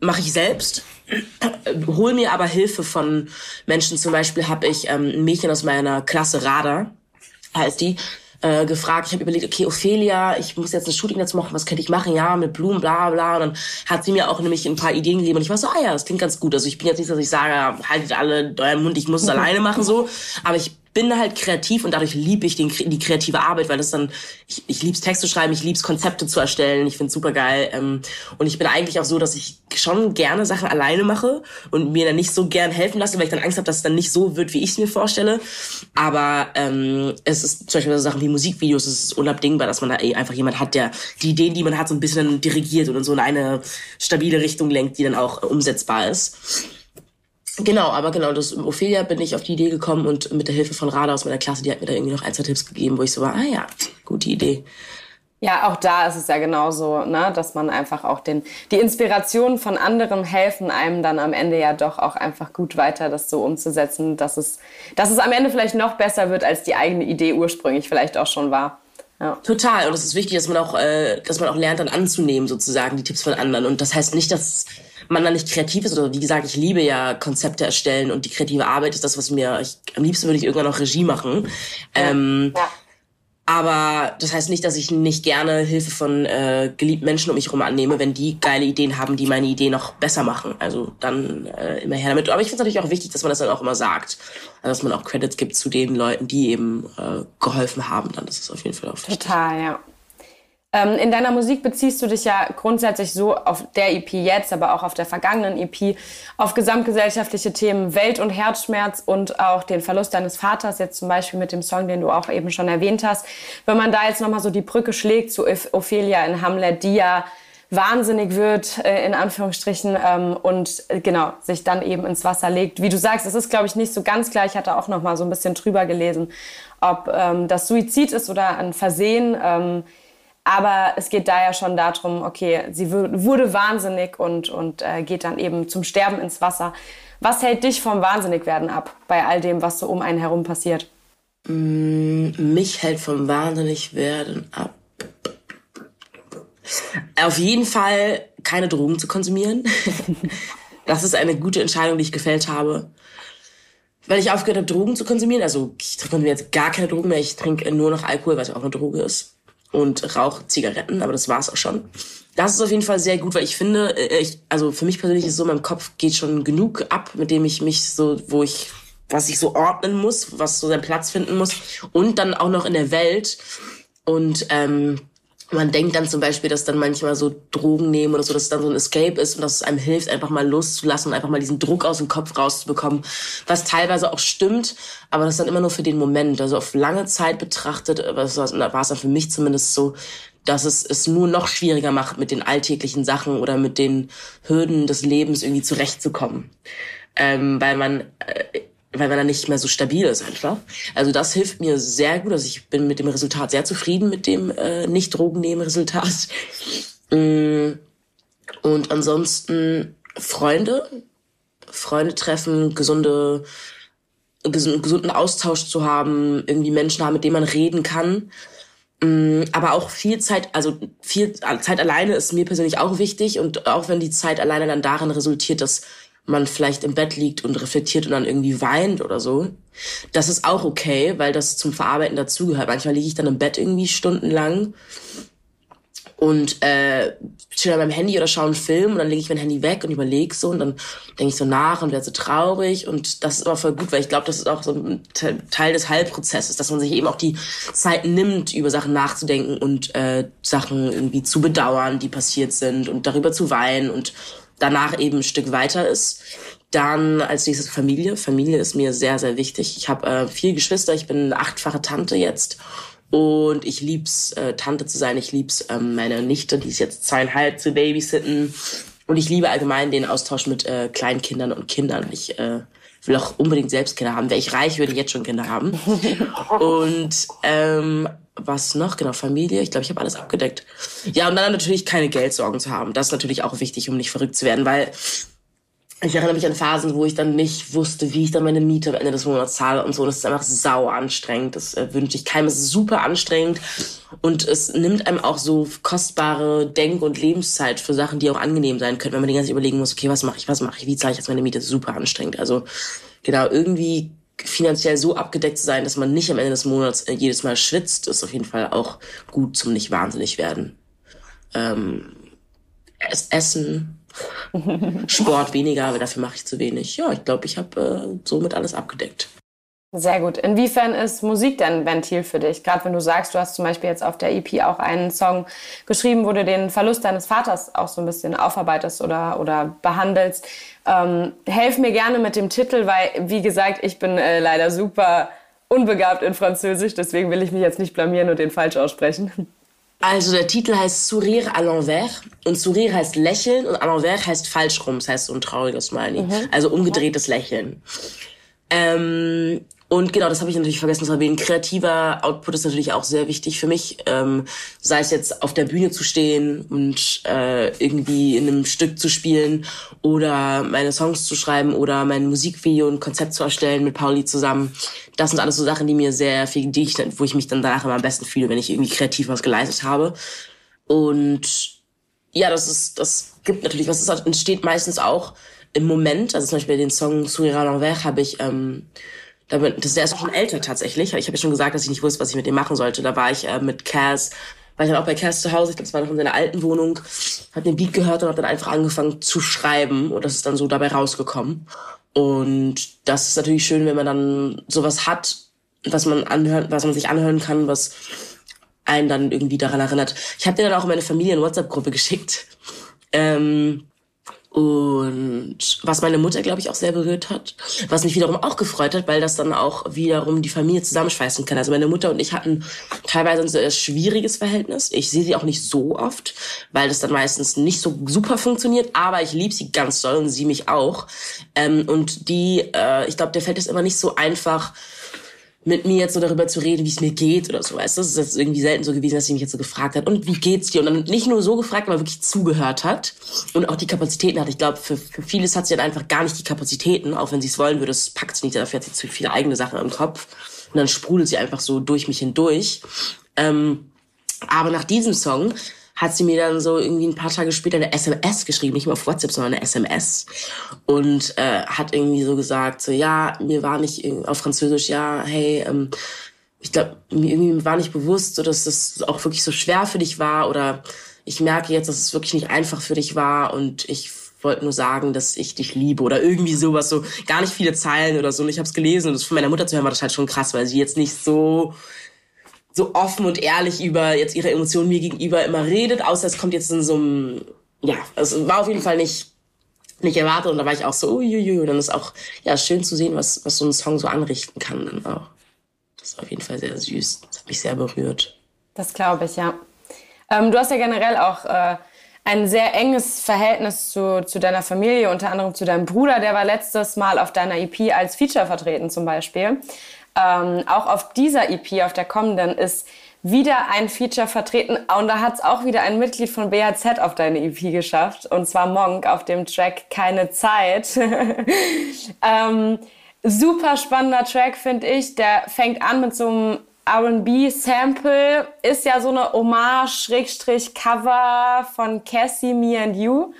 mache ich selbst, hol mir aber Hilfe von Menschen. Zum Beispiel habe ich ähm, ein Mädchen aus meiner Klasse Radar, heißt die, äh, gefragt. Ich habe überlegt, okay, Ophelia, ich muss jetzt ein Shooting dazu machen, was könnte ich machen? Ja, mit Blumen, bla bla. Und dann hat sie mir auch nämlich ein paar Ideen gegeben und ich war so, ah ja, das klingt ganz gut. Also ich bin jetzt nicht, dass ich sage, haltet alle euren Mund, ich muss es *laughs* alleine machen so. Aber ich bin halt kreativ und dadurch liebe ich den, die kreative Arbeit, weil das dann, ich, ich lieb's Text zu schreiben, ich lieb's Konzepte zu erstellen, ich find's super geil. Ähm, und ich bin eigentlich auch so, dass ich schon gerne Sachen alleine mache und mir dann nicht so gern helfen lasse, weil ich dann Angst habe, dass es dann nicht so wird, wie ich es mir vorstelle. Aber ähm, es ist zum Beispiel so Sachen wie Musikvideos, es ist unabdingbar, dass man da eh einfach jemand hat, der die Ideen, die man hat, so ein bisschen dirigiert und in so eine stabile Richtung lenkt, die dann auch umsetzbar ist. Genau, aber genau, das Ophelia bin ich auf die Idee gekommen und mit der Hilfe von Rada aus meiner Klasse, die hat mir da irgendwie noch ein, zwei Tipps gegeben, wo ich so war, ah ja, gute Idee. Ja, auch da ist es ja genauso, ne, dass man einfach auch den, die Inspiration von anderen helfen einem dann am Ende ja doch auch einfach gut weiter, das so umzusetzen, dass es, dass es am Ende vielleicht noch besser wird, als die eigene Idee ursprünglich vielleicht auch schon war. Ja. Total. Und es ist wichtig, dass man auch, äh, dass man auch lernt, dann anzunehmen, sozusagen, die Tipps von anderen. Und das heißt nicht, dass man dann nicht kreativ ist oder wie gesagt, ich liebe ja Konzepte erstellen und die kreative Arbeit ist das, was mir, ich, am liebsten würde ich irgendwann auch Regie machen. Ja. Ähm, ja. Aber das heißt nicht, dass ich nicht gerne Hilfe von äh, geliebten Menschen um mich herum annehme, wenn die geile Ideen haben, die meine Idee noch besser machen. Also dann äh, immer her damit. Aber ich finde es natürlich auch wichtig, dass man das dann auch immer sagt. Also, dass man auch Credits gibt zu den Leuten, die eben äh, geholfen haben. Dann das ist auf jeden Fall auch wichtig. Total, ja. Ähm, in deiner Musik beziehst du dich ja grundsätzlich so auf der EP jetzt, aber auch auf der vergangenen EP, auf gesamtgesellschaftliche Themen Welt- und Herzschmerz und auch den Verlust deines Vaters, jetzt zum Beispiel mit dem Song, den du auch eben schon erwähnt hast. Wenn man da jetzt nochmal so die Brücke schlägt zu Ophelia in Hamlet, die ja wahnsinnig wird, äh, in Anführungsstrichen, ähm, und äh, genau, sich dann eben ins Wasser legt. Wie du sagst, es ist, glaube ich, nicht so ganz klar. Ich hatte auch noch mal so ein bisschen drüber gelesen, ob ähm, das Suizid ist oder ein Versehen. Ähm, aber es geht da ja schon darum, okay, sie wurde wahnsinnig und, und äh, geht dann eben zum Sterben ins Wasser. Was hält dich vom Wahnsinnigwerden ab bei all dem, was so um einen herum passiert? Mm, mich hält vom Wahnsinnigwerden ab. Auf jeden Fall keine Drogen zu konsumieren. *laughs* das ist eine gute Entscheidung, die ich gefällt habe. Weil ich aufgehört habe, Drogen zu konsumieren. Also ich trinke jetzt gar keine Drogen mehr. Ich trinke nur noch Alkohol, was ja auch eine Droge ist und rauche Zigaretten, aber das war's auch schon. Das ist auf jeden Fall sehr gut, weil ich finde, äh, ich, also für mich persönlich ist so, meinem Kopf geht schon genug ab, mit dem ich mich so, wo ich, was ich so ordnen muss, was so seinen Platz finden muss und dann auch noch in der Welt und ähm, man denkt dann zum Beispiel, dass dann manchmal so Drogen nehmen oder so, dass es dann so ein Escape ist und dass es einem hilft, einfach mal loszulassen und einfach mal diesen Druck aus dem Kopf rauszubekommen, was teilweise auch stimmt, aber das dann immer nur für den Moment. Also auf lange Zeit betrachtet, war es dann für mich zumindest so, dass es es nur noch schwieriger macht, mit den alltäglichen Sachen oder mit den Hürden des Lebens irgendwie zurechtzukommen. Ähm, weil man äh, weil man dann nicht mehr so stabil ist einfach. Also das hilft mir sehr gut. Also ich bin mit dem Resultat sehr zufrieden mit dem äh, nicht Drogen nehmen Resultat. *laughs* Mm. Und ansonsten Freunde, Freunde treffen, gesunde, gesunden Austausch zu haben, irgendwie Menschen haben, mit denen man reden kann. Mm. Aber auch viel Zeit, also viel Zeit alleine ist mir persönlich auch wichtig und auch wenn die Zeit alleine dann darin resultiert, dass man vielleicht im Bett liegt und reflektiert und dann irgendwie weint oder so. Das ist auch okay, weil das zum Verarbeiten dazugehört. Manchmal liege ich dann im Bett irgendwie stundenlang und äh, chill an meinem Handy oder schaue einen Film und dann lege ich mein Handy weg und überlege so und dann denke ich so nach und werde so traurig und das ist aber voll gut, weil ich glaube, das ist auch so ein Teil des Heilprozesses, dass man sich eben auch die Zeit nimmt, über Sachen nachzudenken und äh, Sachen irgendwie zu bedauern, die passiert sind und darüber zu weinen und danach eben ein Stück weiter ist. Dann als nächstes Familie. Familie ist mir sehr, sehr wichtig. Ich habe äh, vier Geschwister, ich bin eine achtfache Tante jetzt. Und ich lieb's, äh, Tante zu sein. Ich lieb's, ähm, meine Nichte, die ist jetzt zweieinhalb, zu babysitten. Und ich liebe allgemein den Austausch mit äh, Kleinkindern und Kindern. Ich äh, will auch unbedingt selbst Kinder haben. Wäre ich reich, würde ich jetzt schon Kinder haben. *laughs* und ähm, was noch? Genau, Familie. Ich glaube, ich habe alles abgedeckt. Ja, und dann natürlich keine Geldsorgen zu haben. Das ist natürlich auch wichtig, um nicht verrückt zu werden, weil ich erinnere mich an Phasen, wo ich dann nicht wusste, wie ich dann meine Miete am Ende des Monats zahle und so. Das ist einfach sau anstrengend. Das äh, wünsche ich keinem. Es ist super anstrengend und es nimmt einem auch so kostbare Denk- und Lebenszeit für Sachen, die auch angenehm sein können, wenn man die ganze Zeit überlegen muss, okay, was mache ich, was mache ich, wie zahle ich jetzt meine Miete? Super anstrengend. Also genau, irgendwie finanziell so abgedeckt zu sein, dass man nicht am Ende des Monats äh, jedes Mal schwitzt, ist auf jeden Fall auch gut zum nicht wahnsinnig werden. Ähm, Essen, *laughs* Sport weniger, aber dafür mache ich zu wenig. Ja, ich glaube, ich habe äh, somit alles abgedeckt. Sehr gut. Inwiefern ist Musik denn ein Ventil für dich? Gerade wenn du sagst, du hast zum Beispiel jetzt auf der EP auch einen Song geschrieben, wo du den Verlust deines Vaters auch so ein bisschen aufarbeitest oder, oder behandelst. Ähm, helf mir gerne mit dem Titel, weil, wie gesagt, ich bin äh, leider super unbegabt in Französisch, deswegen will ich mich jetzt nicht blamieren und den falsch aussprechen. Also der Titel heißt Sourire à l'envers und Sourire heißt Lächeln und à l'envers heißt falsch rum, das heißt so ein trauriges Smiley, mhm. also umgedrehtes Lächeln. Ähm, und genau, das habe ich natürlich vergessen zu erwähnen. Kreativer Output ist natürlich auch sehr wichtig für mich. Ähm, sei es jetzt auf der Bühne zu stehen und äh, irgendwie in einem Stück zu spielen oder meine Songs zu schreiben oder mein Musikvideo und Konzept zu erstellen mit Pauli zusammen. Das sind alles so Sachen, die mir sehr viel, die ich, wo ich mich dann danach immer am besten fühle, wenn ich irgendwie kreativ was geleistet habe. Und ja, das ist, das gibt natürlich was. Das entsteht meistens auch im Moment. Also zum Beispiel den Song Sourire à l'envers habe ich ähm, das ist erst schon älter tatsächlich. Ich habe ja schon gesagt, dass ich nicht wusste, was ich mit dem machen sollte. Da war ich äh, mit Cass, war ich dann auch bei Cass zu Hause, ich glaube, das war noch in seiner alten Wohnung, hat den Beat gehört und hat dann einfach angefangen zu schreiben und das ist dann so dabei rausgekommen. Und das ist natürlich schön, wenn man dann sowas hat, was man anhört, was man sich anhören kann, was einen dann irgendwie daran erinnert. Ich habe dir dann auch in meine Familie in WhatsApp-Gruppe geschickt. Ähm, und was meine Mutter, glaube ich, auch sehr berührt hat, was mich wiederum auch gefreut hat, weil das dann auch wiederum die Familie zusammenschweißen kann. Also meine Mutter und ich hatten teilweise ein sehr schwieriges Verhältnis. Ich sehe sie auch nicht so oft, weil das dann meistens nicht so super funktioniert, aber ich liebe sie ganz doll und sie mich auch. Ähm, und die, äh, ich glaube, der fällt es immer nicht so einfach, mit mir jetzt so darüber zu reden, wie es mir geht oder so, weißt du? Das ist irgendwie selten so gewesen, dass sie mich jetzt so gefragt hat, und wie geht's dir? Und dann nicht nur so gefragt, aber wirklich zugehört hat und auch die Kapazitäten hat. Ich glaube, für, für vieles hat sie dann einfach gar nicht die Kapazitäten, auch wenn sie es wollen würde, das packt sie nicht, dafür hat sie zu viele eigene Sachen im Kopf. Und dann sprudelt sie einfach so durch mich hindurch. Ähm, aber nach diesem Song hat sie mir dann so irgendwie ein paar Tage später eine SMS geschrieben, nicht mehr auf WhatsApp, sondern eine SMS. Und äh, hat irgendwie so gesagt, so ja, mir war nicht auf Französisch, ja, hey, ähm, ich glaube, mir irgendwie war nicht bewusst, so, dass das auch wirklich so schwer für dich war oder ich merke jetzt, dass es wirklich nicht einfach für dich war und ich wollte nur sagen, dass ich dich liebe oder irgendwie sowas, so gar nicht viele Zeilen oder so. Und ich habe es gelesen und das von meiner Mutter zu hören war das halt schon krass, weil sie jetzt nicht so so offen und ehrlich über jetzt ihre Emotionen mir gegenüber immer redet, außer es kommt jetzt in so einem, ja, es war auf jeden Fall nicht, nicht erwartet und da war ich auch so, uiuiui, und dann ist auch, ja, schön zu sehen, was, was so ein Song so anrichten kann dann auch. Das ist auf jeden Fall sehr süß. Das hat mich sehr berührt. Das glaube ich, ja. Ähm, du hast ja generell auch äh, ein sehr enges Verhältnis zu, zu deiner Familie, unter anderem zu deinem Bruder, der war letztes Mal auf deiner EP als Feature vertreten zum Beispiel. Ähm, auch auf dieser EP, auf der kommenden, ist wieder ein Feature vertreten. Und da hat es auch wieder ein Mitglied von BHZ auf deine EP geschafft. Und zwar Monk auf dem Track Keine Zeit. *laughs* ähm, super spannender Track, finde ich. Der fängt an mit so einem R&B-Sample. Ist ja so eine Hommage-Cover von Cassie, Me and You.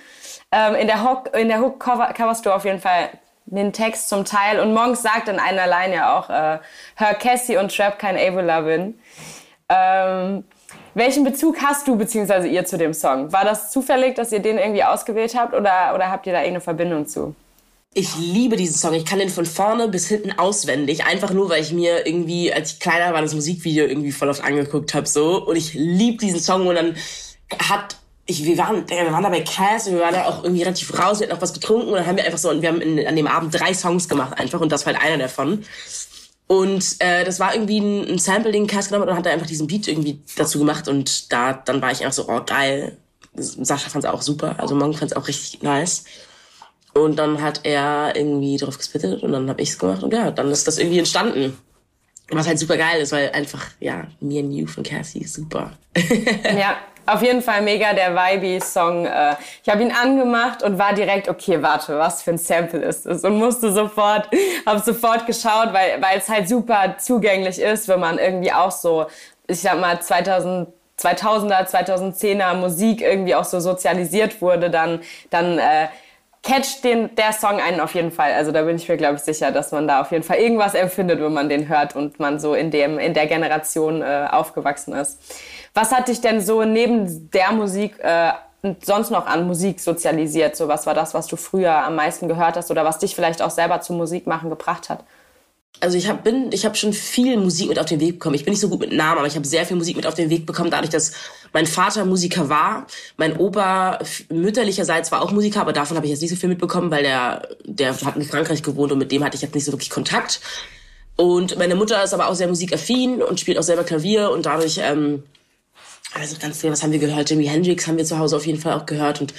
Ähm, in der Hook, in der Hook cover, coverst du auf jeden Fall den Text zum Teil. Und Monk sagt in einer Line ja auch, äh, hör Cassie und Trap kein bin. Ähm, welchen Bezug hast du bzw. ihr zu dem Song? War das zufällig, dass ihr den irgendwie ausgewählt habt oder, oder habt ihr da irgendeine Verbindung zu? Ich liebe diesen Song. Ich kann den von vorne bis hinten auswendig. Einfach nur, weil ich mir irgendwie, als ich kleiner war, das Musikvideo irgendwie voll oft angeguckt habe. So. Und ich liebe diesen Song. Und dann hat ich, wir, waren, wir waren da bei Cass und wir waren da auch irgendwie relativ raus, wir hatten auch was getrunken und dann haben wir einfach so, und wir haben in, an dem Abend drei Songs gemacht einfach und das war halt einer davon. Und äh, das war irgendwie ein, ein Sample, den Cass genommen hat und hat da einfach diesen Beat irgendwie dazu gemacht und da dann war ich einfach so, oh geil. Sascha fand es auch super, also Monk fand es auch richtig nice. Und dann hat er irgendwie drauf gespittet und dann habe ich's gemacht und ja, dann ist das irgendwie entstanden. Was halt super geil ist, weil einfach, ja, and You von Cassie super. *laughs* ja, auf jeden Fall mega der Vibey-Song. Äh, ich habe ihn angemacht und war direkt, okay, warte, was für ein Sample ist es? Und musste sofort, habe sofort geschaut, weil weil es halt super zugänglich ist, wenn man irgendwie auch so, ich sag mal, 2000 2000er, 2010er Musik irgendwie auch so sozialisiert wurde, dann, dann äh, catcht den, der Song einen auf jeden Fall. Also da bin ich mir, glaube ich, sicher, dass man da auf jeden Fall irgendwas empfindet, wenn man den hört und man so in, dem, in der Generation äh, aufgewachsen ist. Was hat dich denn so neben der Musik äh, sonst noch an Musik sozialisiert? So was war das, was du früher am meisten gehört hast oder was dich vielleicht auch selber zum Musikmachen gebracht hat? Also ich habe bin ich habe schon viel Musik mit auf den Weg bekommen. Ich bin nicht so gut mit Namen, aber ich habe sehr viel Musik mit auf den Weg bekommen, dadurch, dass mein Vater Musiker war, mein Opa mütterlicherseits war auch Musiker, aber davon habe ich jetzt nicht so viel mitbekommen, weil der der hat in Frankreich gewohnt und mit dem hatte ich jetzt nicht so wirklich Kontakt. Und meine Mutter ist aber auch sehr musikaffin und spielt auch selber Klavier und dadurch ähm, also ganz viel, was haben wir gehört? Jimi Hendrix haben wir zu Hause auf jeden Fall auch gehört und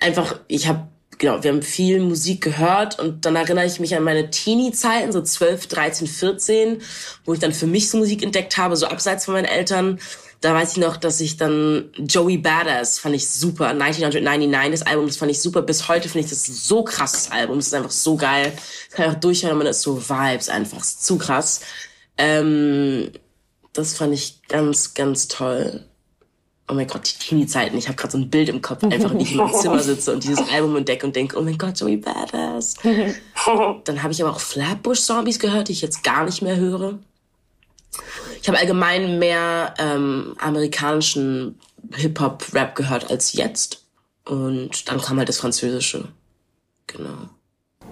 einfach, ich habe genau, wir haben viel Musik gehört und dann erinnere ich mich an meine Teenie-Zeiten, so 12, 13, 14, wo ich dann für mich so Musik entdeckt habe, so abseits von meinen Eltern. Da weiß ich noch, dass ich dann Joey Badass fand ich super. 1999, das Album, das fand ich super. Bis heute finde ich das so krasses Album. Das ist einfach so geil. Das kann ich auch durchhören, man ist so Vibes einfach. Ist zu krass. Ähm, das fand ich ganz, ganz toll oh mein Gott, die Teenie-Zeiten. Ich habe gerade so ein Bild im Kopf, einfach wie ich in meinem Zimmer *laughs* sitze und dieses Album entdecke und denke, oh mein Gott, Joey Badass. *laughs* Dann habe ich aber auch Flatbush-Zombies gehört, die ich jetzt gar nicht mehr höre. Ich habe allgemein mehr ähm, amerikanischen Hip-Hop-Rap gehört als jetzt. Und dann kam halt das Französische. Genau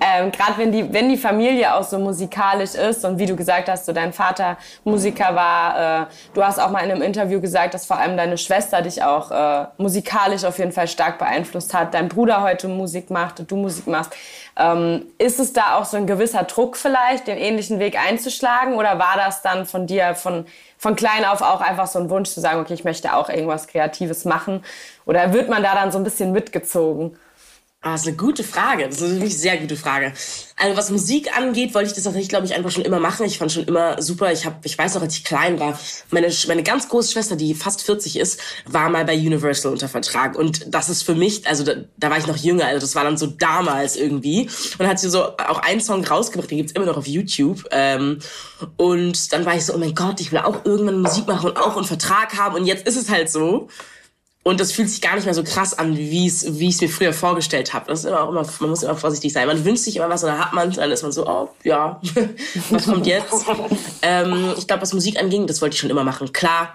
ähm, gerade wenn die, wenn die Familie auch so musikalisch ist und wie du gesagt hast, so dein Vater Musiker war, äh, du hast auch mal in einem Interview gesagt, dass vor allem deine Schwester dich auch äh, musikalisch auf jeden Fall stark beeinflusst hat, dein Bruder heute Musik macht und du Musik machst. Ähm, ist es da auch so ein gewisser Druck vielleicht, den ähnlichen Weg einzuschlagen oder war das dann von dir von, von klein auf auch einfach so ein Wunsch zu sagen, okay, ich möchte auch irgendwas Kreatives machen? Oder wird man da dann so ein bisschen mitgezogen? Ah, ist eine gute Frage. Das ist eine wirklich sehr gute Frage. Also was Musik angeht, wollte ich das tatsächlich, glaube ich, einfach schon immer machen. Ich fand schon immer super. Ich habe, ich weiß noch, als ich klein war, meine meine ganz große Schwester, die fast 40 ist, war mal bei Universal unter Vertrag. Und das ist für mich, also da, da war ich noch jünger, also das war dann so damals irgendwie. Und hat sie so auch einen Song rausgebracht, den gibt's immer noch auf YouTube. Ähm, und dann war ich so, oh mein Gott, ich will auch irgendwann Musik machen und auch einen Vertrag haben. Und jetzt ist es halt so. Und das fühlt sich gar nicht mehr so krass an, wie es wie ich es mir früher vorgestellt habe. Das ist immer immer, man muss immer vorsichtig sein. Man wünscht sich immer was und dann hat man es, dann ist man so, oh ja, *laughs* was kommt jetzt? ähm, ich glaube, was Musik anging, das wollte ich schon immer machen. Klar,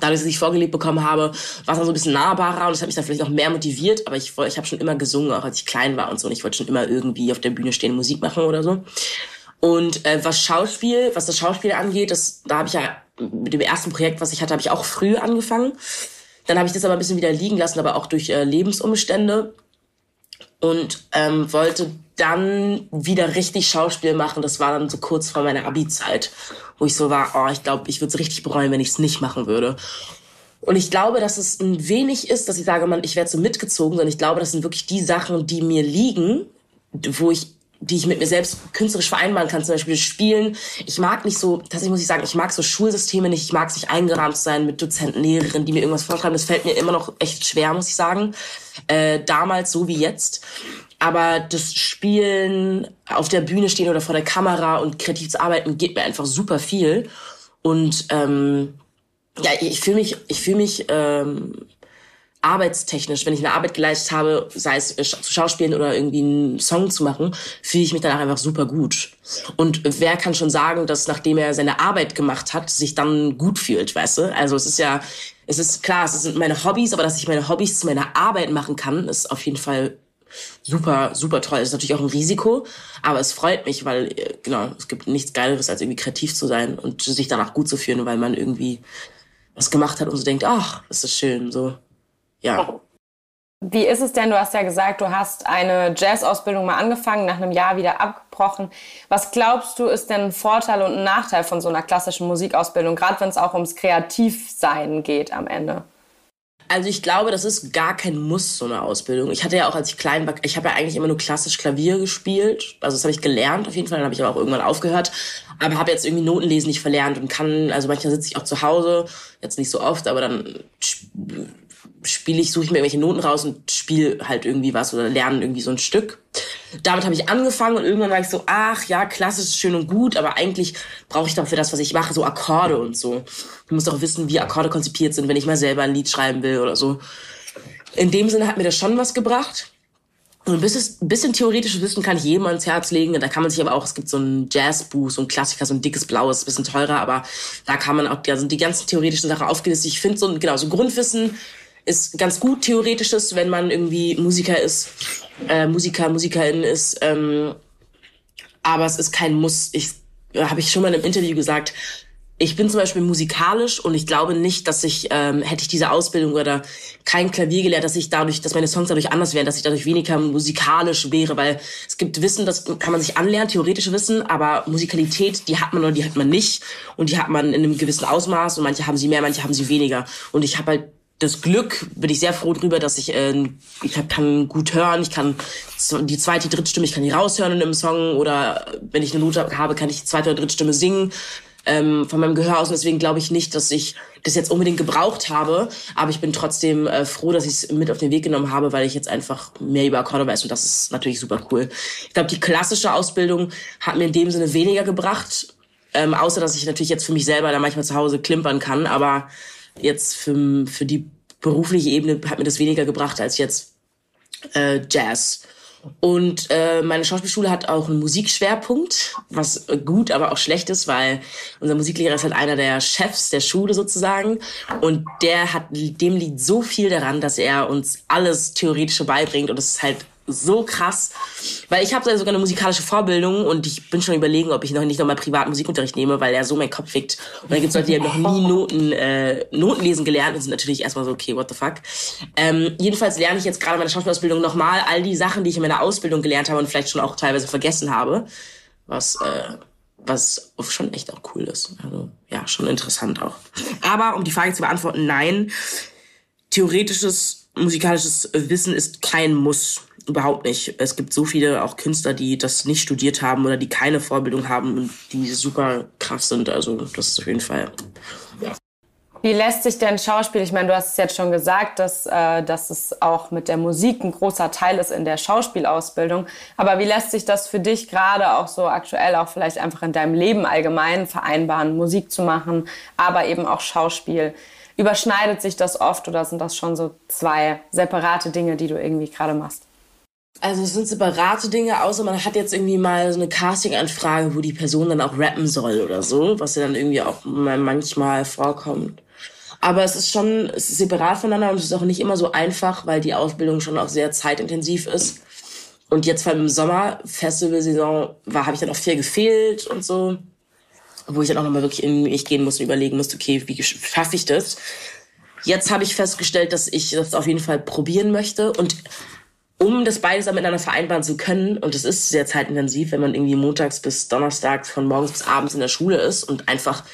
dadurch, dass ich vorgelebt bekommen habe, war es dann so ein bisschen nahbarer und das hat mich dann vielleicht auch mehr motiviert. Aber ich, ich habe schon immer gesungen, auch als ich klein war und so. Und ich wollte schon immer irgendwie auf der Bühne stehen, Musik machen oder so. Und äh, was Schauspiel, was das Schauspiel angeht, das, da habe ich ja mit dem ersten Projekt, was ich hatte, habe ich auch früh angefangen. Dann habe ich das aber ein bisschen wieder liegen lassen, aber auch durch äh, Lebensumstände und ähm, wollte dann wieder richtig Schauspiel machen. Das war dann so kurz vor meiner Abi-Zeit, wo ich so war, oh, ich glaube, ich würde es richtig bereuen, wenn ich es nicht machen würde. Und ich glaube, dass es ein wenig ist, dass ich sage, man, ich werde so mitgezogen, sondern ich glaube, das sind wirklich die Sachen, die mir liegen, wo ich die ich mit mir selbst künstlerisch vereinbaren kann, zum Beispiel spielen. Ich mag nicht so, tatsächlich muss ich sagen, ich mag so Schulsysteme nicht. Ich mag es nicht eingerahmt sein mit Dozenten, Lehrerinnen, die mir irgendwas vorschreiben. Das fällt mir immer noch echt schwer, muss ich sagen. Äh, damals so wie jetzt. Aber das Spielen, auf der Bühne stehen oder vor der Kamera und kreativ zu arbeiten, geht mir einfach super viel. Und ähm, ja, ich fühle mich, ich fühle mich ähm, arbeitstechnisch, wenn ich eine Arbeit geleistet habe, sei es äh, zu Schauspielen oder irgendwie einen Song zu machen, fühle ich mich danach einfach super gut. Und wer kann schon sagen, dass nachdem er seine Arbeit gemacht hat, sich dann gut fühlt, weißt du? Also es ist ja, es ist klar, es sind meine Hobbys, aber dass ich meine Hobbys zu meiner Arbeit machen kann, ist auf jeden Fall super, super toll. Es ist natürlich auch ein Risiko, aber es freut mich, weil, äh, genau, es gibt nichts Geileres, als irgendwie kreativ zu sein und sich danach gut zu fühlen, weil man irgendwie was gemacht hat und so denkt, ach, das ist schön, so. Ja. Wie ist es denn? Du hast ja gesagt, du hast eine Jazz-Ausbildung mal angefangen, nach einem Jahr wieder abgebrochen. Was glaubst du, ist denn ein Vorteil und ein Nachteil von so einer klassischen Musikausbildung, gerade wenn es auch ums Kreativsein geht am Ende? Also ich glaube, das ist gar kein Muss, so eine Ausbildung. Ich hatte ja auch, als ich klein war, ich habe ja eigentlich immer nur klassisch Klavier gespielt. Also das habe ich gelernt auf jeden Fall, dann habe ich aber auch irgendwann aufgehört. Aber habe jetzt irgendwie Notenlesen nicht verlernt und kann, also manchmal sitze ich auch zu Hause, jetzt nicht so oft, aber dann spiele ich, suche ich mir irgendwelche Noten raus und spiele halt irgendwie was oder lerne irgendwie so ein Stück. Damit habe ich angefangen und irgendwann war ich so, ach ja, klassisch ist schön und gut, aber eigentlich brauche ich doch für das, was ich mache, so Akkorde und so. Ich muss doch wissen, wie Akkorde konzipiert sind, wenn ich mal selber ein Lied schreiben will oder so. In dem Sinne hat mir das schon was gebracht. Und ein bisschen, ein bisschen theoretisches Wissen kann ich jedem ans Herz legen. Da kann man sich aber auch, es gibt so ein Jazzbuch, so ein Klassiker, so ein dickes blaues, bisschen teurer, aber da kann man auch, da sind die ganzen theoretischen Sachen aufgelistet. Ich finde so, genau, so Grundwissen ist ganz gut theoretisches, wenn man irgendwie Musiker ist, äh, Musiker, Musikerin ist. Ähm, aber es ist kein Muss. Ich äh, habe ich schon mal einem Interview gesagt. Ich bin zum Beispiel musikalisch und ich glaube nicht, dass ich, ähm, hätte ich diese Ausbildung oder kein Klavier gelernt, dass ich dadurch, dass meine Songs dadurch anders wären, dass ich dadurch weniger musikalisch wäre, weil es gibt Wissen, das kann man sich anlernen, theoretische Wissen, aber Musikalität, die hat man oder die hat man nicht und die hat man in einem gewissen Ausmaß und manche haben sie mehr, manche haben sie weniger und ich habe halt das Glück, bin ich sehr froh drüber, dass ich, äh, ich kann gut hören, ich kann die zweite, die dritte Stimme, ich kann die raushören in einem Song oder wenn ich eine Note habe, kann ich die zweite oder dritte Stimme singen ähm, von meinem Gehör aus. Und deswegen glaube ich nicht, dass ich das jetzt unbedingt gebraucht habe, aber ich bin trotzdem äh, froh, dass ich es mit auf den Weg genommen habe, weil ich jetzt einfach mehr über Akkorde weiß und das ist natürlich super cool. Ich glaube, die klassische Ausbildung hat mir in dem Sinne weniger gebracht, ähm, außer dass ich natürlich jetzt für mich selber da manchmal zu Hause klimpern kann, aber jetzt für, für die berufliche Ebene hat mir das weniger gebracht als jetzt äh, Jazz. Und äh, meine Schauspielschule hat auch einen Musikschwerpunkt, was gut, aber auch schlecht ist, weil unser Musiklehrer ist halt einer der Chefs der Schule sozusagen. Und der hat, dem liegt so viel daran, dass er uns alles Theoretische beibringt. Und das ist halt so krass, weil ich habe sogar eine musikalische Vorbildung und ich bin schon überlegen, ob ich noch nicht nochmal privat Musikunterricht nehme, weil er so meinen Kopf fickt. Und dann gibt's Leute, die haben noch nie Noten, äh, Noten lesen gelernt und sind natürlich erstmal so, okay, what the fuck. Ähm, jedenfalls lerne ich jetzt gerade meine Schauspielausbildung nochmal all die Sachen, die ich in meiner Ausbildung gelernt habe und vielleicht schon auch teilweise vergessen habe, was äh, was schon echt auch cool ist. Also ja, schon interessant auch. Aber um die Frage zu beantworten, nein, theoretisches musikalisches Wissen ist kein Muss überhaupt nicht. Es gibt so viele auch Künstler, die das nicht studiert haben oder die keine Vorbildung haben und die super krass sind. Also das ist auf jeden Fall. Wie lässt sich denn Schauspiel, ich meine, du hast es jetzt schon gesagt, dass, äh, dass es auch mit der Musik ein großer Teil ist in der Schauspielausbildung, aber wie lässt sich das für dich gerade auch so aktuell, auch vielleicht einfach in deinem Leben allgemein vereinbaren, Musik zu machen, aber eben auch Schauspiel? Überschneidet sich das oft oder sind das schon so zwei separate Dinge, die du irgendwie gerade machst? Also es sind separate Dinge, außer man hat jetzt irgendwie mal so eine Casting-Anfrage, wo die Person dann auch rappen soll oder so, was ja dann irgendwie auch manchmal vorkommt. Aber es ist schon, es ist separat voneinander und es ist auch nicht immer so einfach, weil die Ausbildung schon auch sehr zeitintensiv ist. Und jetzt vor allem im Sommer, Festivalsaison, war, habe ich dann auch viel gefehlt und so. Wo ich dann auch nochmal wirklich in mich gehen musste und überlegen musste, okay, wie schaffe ich das? Jetzt habe ich festgestellt, dass ich das auf jeden Fall probieren möchte. Und um das beides miteinander vereinbaren zu können, und es ist sehr zeitintensiv, wenn man irgendwie montags bis donnerstags von morgens bis abends in der Schule ist und einfach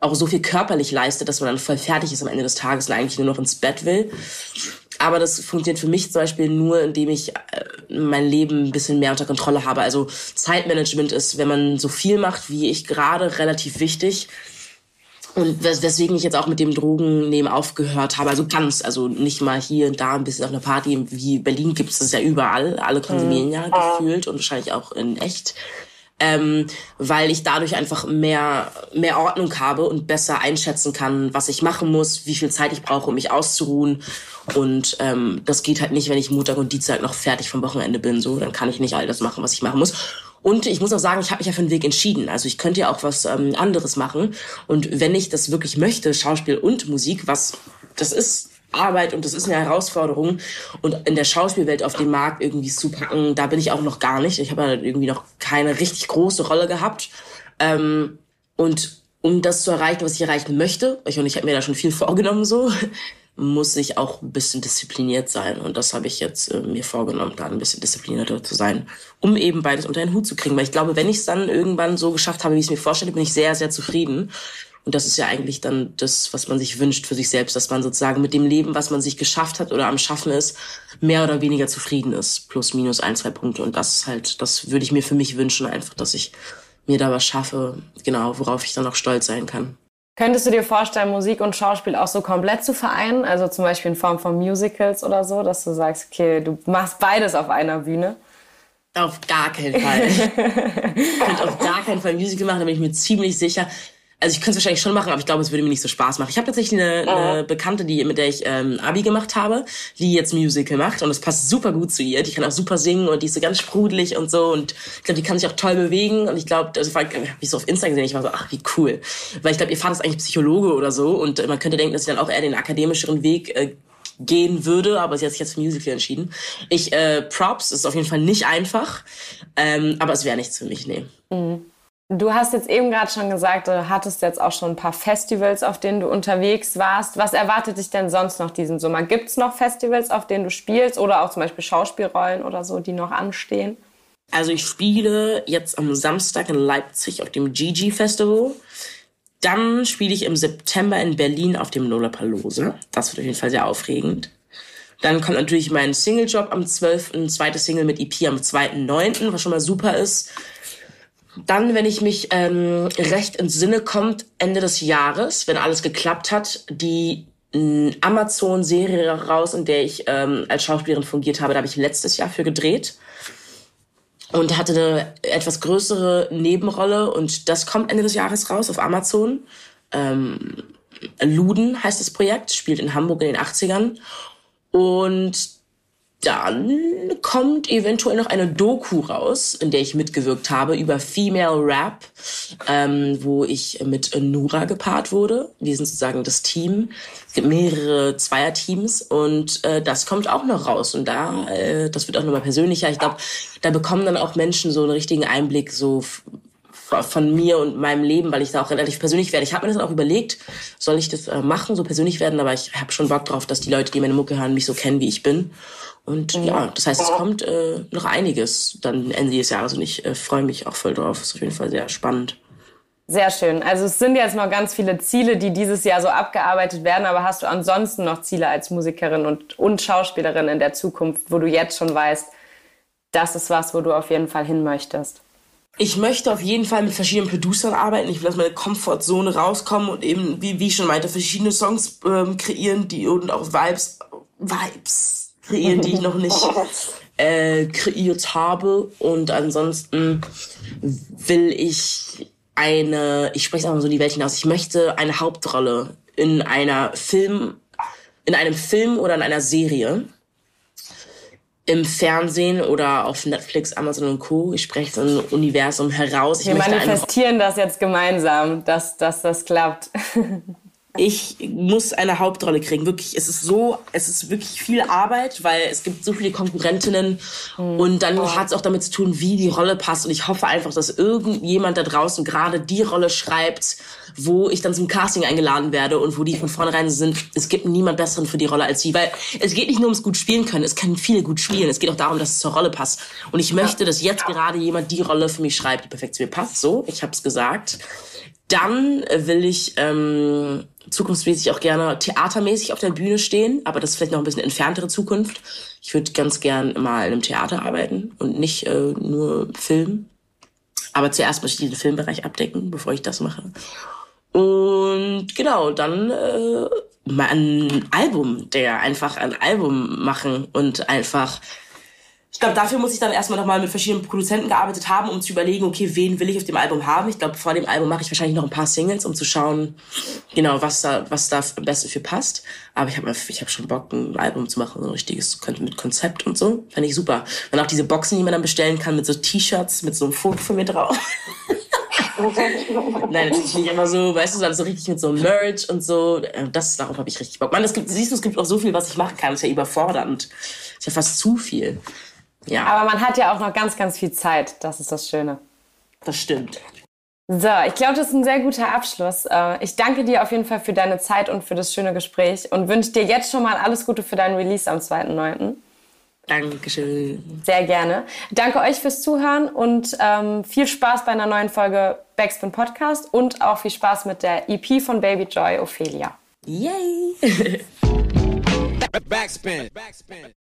auch so viel körperlich leistet, dass man dann voll fertig ist am Ende des Tages und eigentlich nur noch ins Bett will. Aber das funktioniert für mich zum Beispiel nur, indem ich äh, mein Leben ein bisschen mehr unter Kontrolle habe. Also Zeitmanagement ist, wenn man so viel macht wie ich gerade, relativ wichtig. Und weswegen ich jetzt auch mit dem Drogennehmen aufgehört habe, also ganz, also nicht mal hier und da ein bisschen auf einer Party, wie Berlin gibt es das ja überall, alle konsumieren ja gefühlt und wahrscheinlich auch in echt. Ähm, weil ich dadurch einfach mehr, mehr Ordnung habe und besser einschätzen kann, was ich machen muss, wie viel Zeit ich brauche, um mich auszuruhen. Und ähm, das geht halt nicht, wenn ich Montag und Dienstag noch fertig vom Wochenende bin. So, dann kann ich nicht all das machen, was ich machen muss. Und ich muss auch sagen, ich habe mich ja für einen Weg entschieden. Also ich könnte ja auch was ähm, anderes machen. Und wenn ich das wirklich möchte, Schauspiel und Musik, was das ist Arbeit und das ist eine Herausforderung. Und in der Schauspielwelt auf den Markt irgendwie zu packen, da bin ich auch noch gar nicht. Ich habe ja irgendwie noch keine richtig große Rolle gehabt. Ähm, und um das zu erreichen, was ich erreichen möchte, ich, und ich habe mir da schon viel *laughs* vorgenommen so, muss ich auch ein bisschen diszipliniert sein. Und das habe ich jetzt äh, mir vorgenommen, da ein bisschen disziplinierter zu sein, um eben beides unter den Hut zu kriegen. Weil ich glaube, wenn ich es dann irgendwann so geschafft habe, wie ich es mir vorstelle, bin ich sehr, sehr zufrieden. Und das ist ja eigentlich dann das, was man sich wünscht für sich selbst, dass man sozusagen mit dem Leben, was man sich geschafft hat oder am Schaffen ist, mehr oder weniger zufrieden ist. Plus, minus ein, zwei Punkte. Und das ist halt, das würde ich mir für mich wünschen, einfach, dass ich mir da was schaffe, genau, worauf ich dann auch stolz sein kann. Könntest du dir vorstellen, Musik und Schauspiel auch so komplett zu vereinen? Also zum Beispiel in Form von Musicals oder so, dass du sagst, okay, du machst beides auf einer Bühne? Auf gar keinen Fall. *laughs* ich könnte auf gar keinen Fall Musical machen, da bin ich mir ziemlich sicher also ich könnte es wahrscheinlich schon machen, aber ich glaube, es würde mir nicht so Spaß machen. Ich habe tatsächlich eine, oh. eine Bekannte, die mit der ich ähm, Abi gemacht habe, die jetzt Musical macht und es passt super gut zu ihr. Die kann auch super singen und die ist so ganz sprudelig und so und ich glaube, die kann sich auch toll bewegen und ich glaube, also ich habe mich so auf Instagram gesehen, ich war so, ach wie cool, weil ich glaube, ihr Vater ist eigentlich Psychologe oder so und man könnte denken, dass sie dann auch eher den akademischeren Weg äh, gehen würde, aber sie hat sich jetzt für Musical entschieden. Ich äh, Props ist auf jeden Fall nicht einfach, ähm, aber es wäre nichts für mich, nee. Mhm. Du hast jetzt eben gerade schon gesagt, du hattest jetzt auch schon ein paar Festivals, auf denen du unterwegs warst. Was erwartet dich denn sonst noch diesen Sommer? Gibt es noch Festivals, auf denen du spielst oder auch zum Beispiel Schauspielrollen oder so, die noch anstehen? Also ich spiele jetzt am Samstag in Leipzig auf dem Gigi Festival. Dann spiele ich im September in Berlin auf dem Lollapalooza. Das wird auf jeden Fall sehr aufregend. Dann kommt natürlich mein Single-Job am 12., ein zweites Single mit EP am 2.9., was schon mal super ist. Dann, wenn ich mich ähm, recht ins Sinne kommt, Ende des Jahres, wenn alles geklappt hat, die Amazon-Serie raus, in der ich ähm, als Schauspielerin fungiert habe. Da habe ich letztes Jahr für gedreht und hatte eine etwas größere Nebenrolle und das kommt Ende des Jahres raus auf Amazon. Ähm, Luden heißt das Projekt, spielt in Hamburg in den 80ern und dann kommt eventuell noch eine Doku raus, in der ich mitgewirkt habe, über Female Rap, ähm, wo ich mit Nura gepaart wurde. Wir sind sozusagen das Team. Es gibt mehrere Zweierteams und äh, das kommt auch noch raus. Und da, äh, das wird auch nochmal persönlicher. Ich glaube, da bekommen dann auch Menschen so einen richtigen Einblick so von mir und meinem Leben, weil ich da auch relativ persönlich werde. Ich habe mir das auch überlegt, soll ich das äh, machen, so persönlich werden, aber ich habe schon Bock drauf, dass die Leute, die meine Mucke hören, mich so kennen, wie ich bin. Und mhm. ja, das heißt, es kommt äh, noch einiges dann Ende des Jahres und ich äh, freue mich auch voll drauf. Ist auf jeden Fall sehr spannend. Sehr schön. Also es sind jetzt noch ganz viele Ziele, die dieses Jahr so abgearbeitet werden, aber hast du ansonsten noch Ziele als Musikerin und, und Schauspielerin in der Zukunft, wo du jetzt schon weißt, das ist was, wo du auf jeden Fall hin möchtest? Ich möchte auf jeden Fall mit verschiedenen Producern arbeiten. Ich will aus meiner Komfortzone rauskommen und eben, wie, wie ich schon meinte, verschiedene Songs ähm, kreieren, die und auch Vibes, Vibes kreieren, die ich noch nicht *laughs* äh, kreiert habe. Und ansonsten will ich eine, ich spreche einfach so die Welt hinaus, ich möchte eine Hauptrolle in einer Film, in einem Film oder in einer Serie im Fernsehen oder auf Netflix, Amazon und Co. Ich spreche so ein Universum heraus. Ich Wir manifestieren das jetzt gemeinsam, dass, dass das klappt. *laughs* ich muss eine Hauptrolle kriegen. Wirklich, es ist so, es ist wirklich viel Arbeit, weil es gibt so viele Konkurrentinnen mhm. und dann oh. hat es auch damit zu tun, wie die Rolle passt. Und ich hoffe einfach, dass irgendjemand da draußen gerade die Rolle schreibt, wo ich dann zum Casting eingeladen werde und wo die von vornherein sind. Es gibt niemand besseren für die Rolle als sie, weil es geht nicht nur ums gut spielen können. Es können viele gut spielen. Es geht auch darum, dass es zur Rolle passt. Und ich möchte, dass jetzt gerade jemand die Rolle für mich schreibt, die perfekt zu mir passt. So, ich habe es gesagt. Dann will ich ähm, zukunftsmäßig auch gerne theatermäßig auf der Bühne stehen, aber das ist vielleicht noch ein bisschen entferntere Zukunft. Ich würde ganz gern mal in einem Theater arbeiten und nicht äh, nur Film. Aber zuerst möchte ich den Filmbereich abdecken, bevor ich das mache. Und genau, dann äh, mal ein Album, der einfach ein Album machen und einfach ich glaube, dafür muss ich dann erstmal nochmal mit verschiedenen Produzenten gearbeitet haben, um zu überlegen, okay, wen will ich auf dem Album haben. Ich glaube, vor dem Album mache ich wahrscheinlich noch ein paar Singles, um zu schauen, genau, was da, was da am besten für passt. Aber ich habe ich hab schon Bock, ein Album zu machen, so ein richtiges mit Konzept und so. Fände ich super. Und auch diese Boxen, die man dann bestellen kann mit so T-Shirts, mit so einem Foto von mir drauf. *laughs* Nein, natürlich nicht immer so, weißt du, so, so richtig mit so Merch und so. Äh, das, darauf habe ich richtig Bock. Mann, es gibt, siehst du, es gibt auch so viel, was ich machen kann. Das ist ja überfordernd. Das ist ja fast zu viel. Ja. Aber man hat ja auch noch ganz, ganz viel Zeit. Das ist das Schöne. Das stimmt. So, ich glaube, das ist ein sehr guter Abschluss. Äh, ich danke dir auf jeden Fall für deine Zeit und für das schöne Gespräch und wünsche dir jetzt schon mal alles Gute für deinen Release am 2.9. Dankeschön. Sehr gerne. Danke euch fürs Zuhören und ähm, viel Spaß bei einer neuen Folge Backspin Podcast und auch viel Spaß mit der EP von Baby Joy Ophelia. Yay! *laughs* Backspin. Backspin.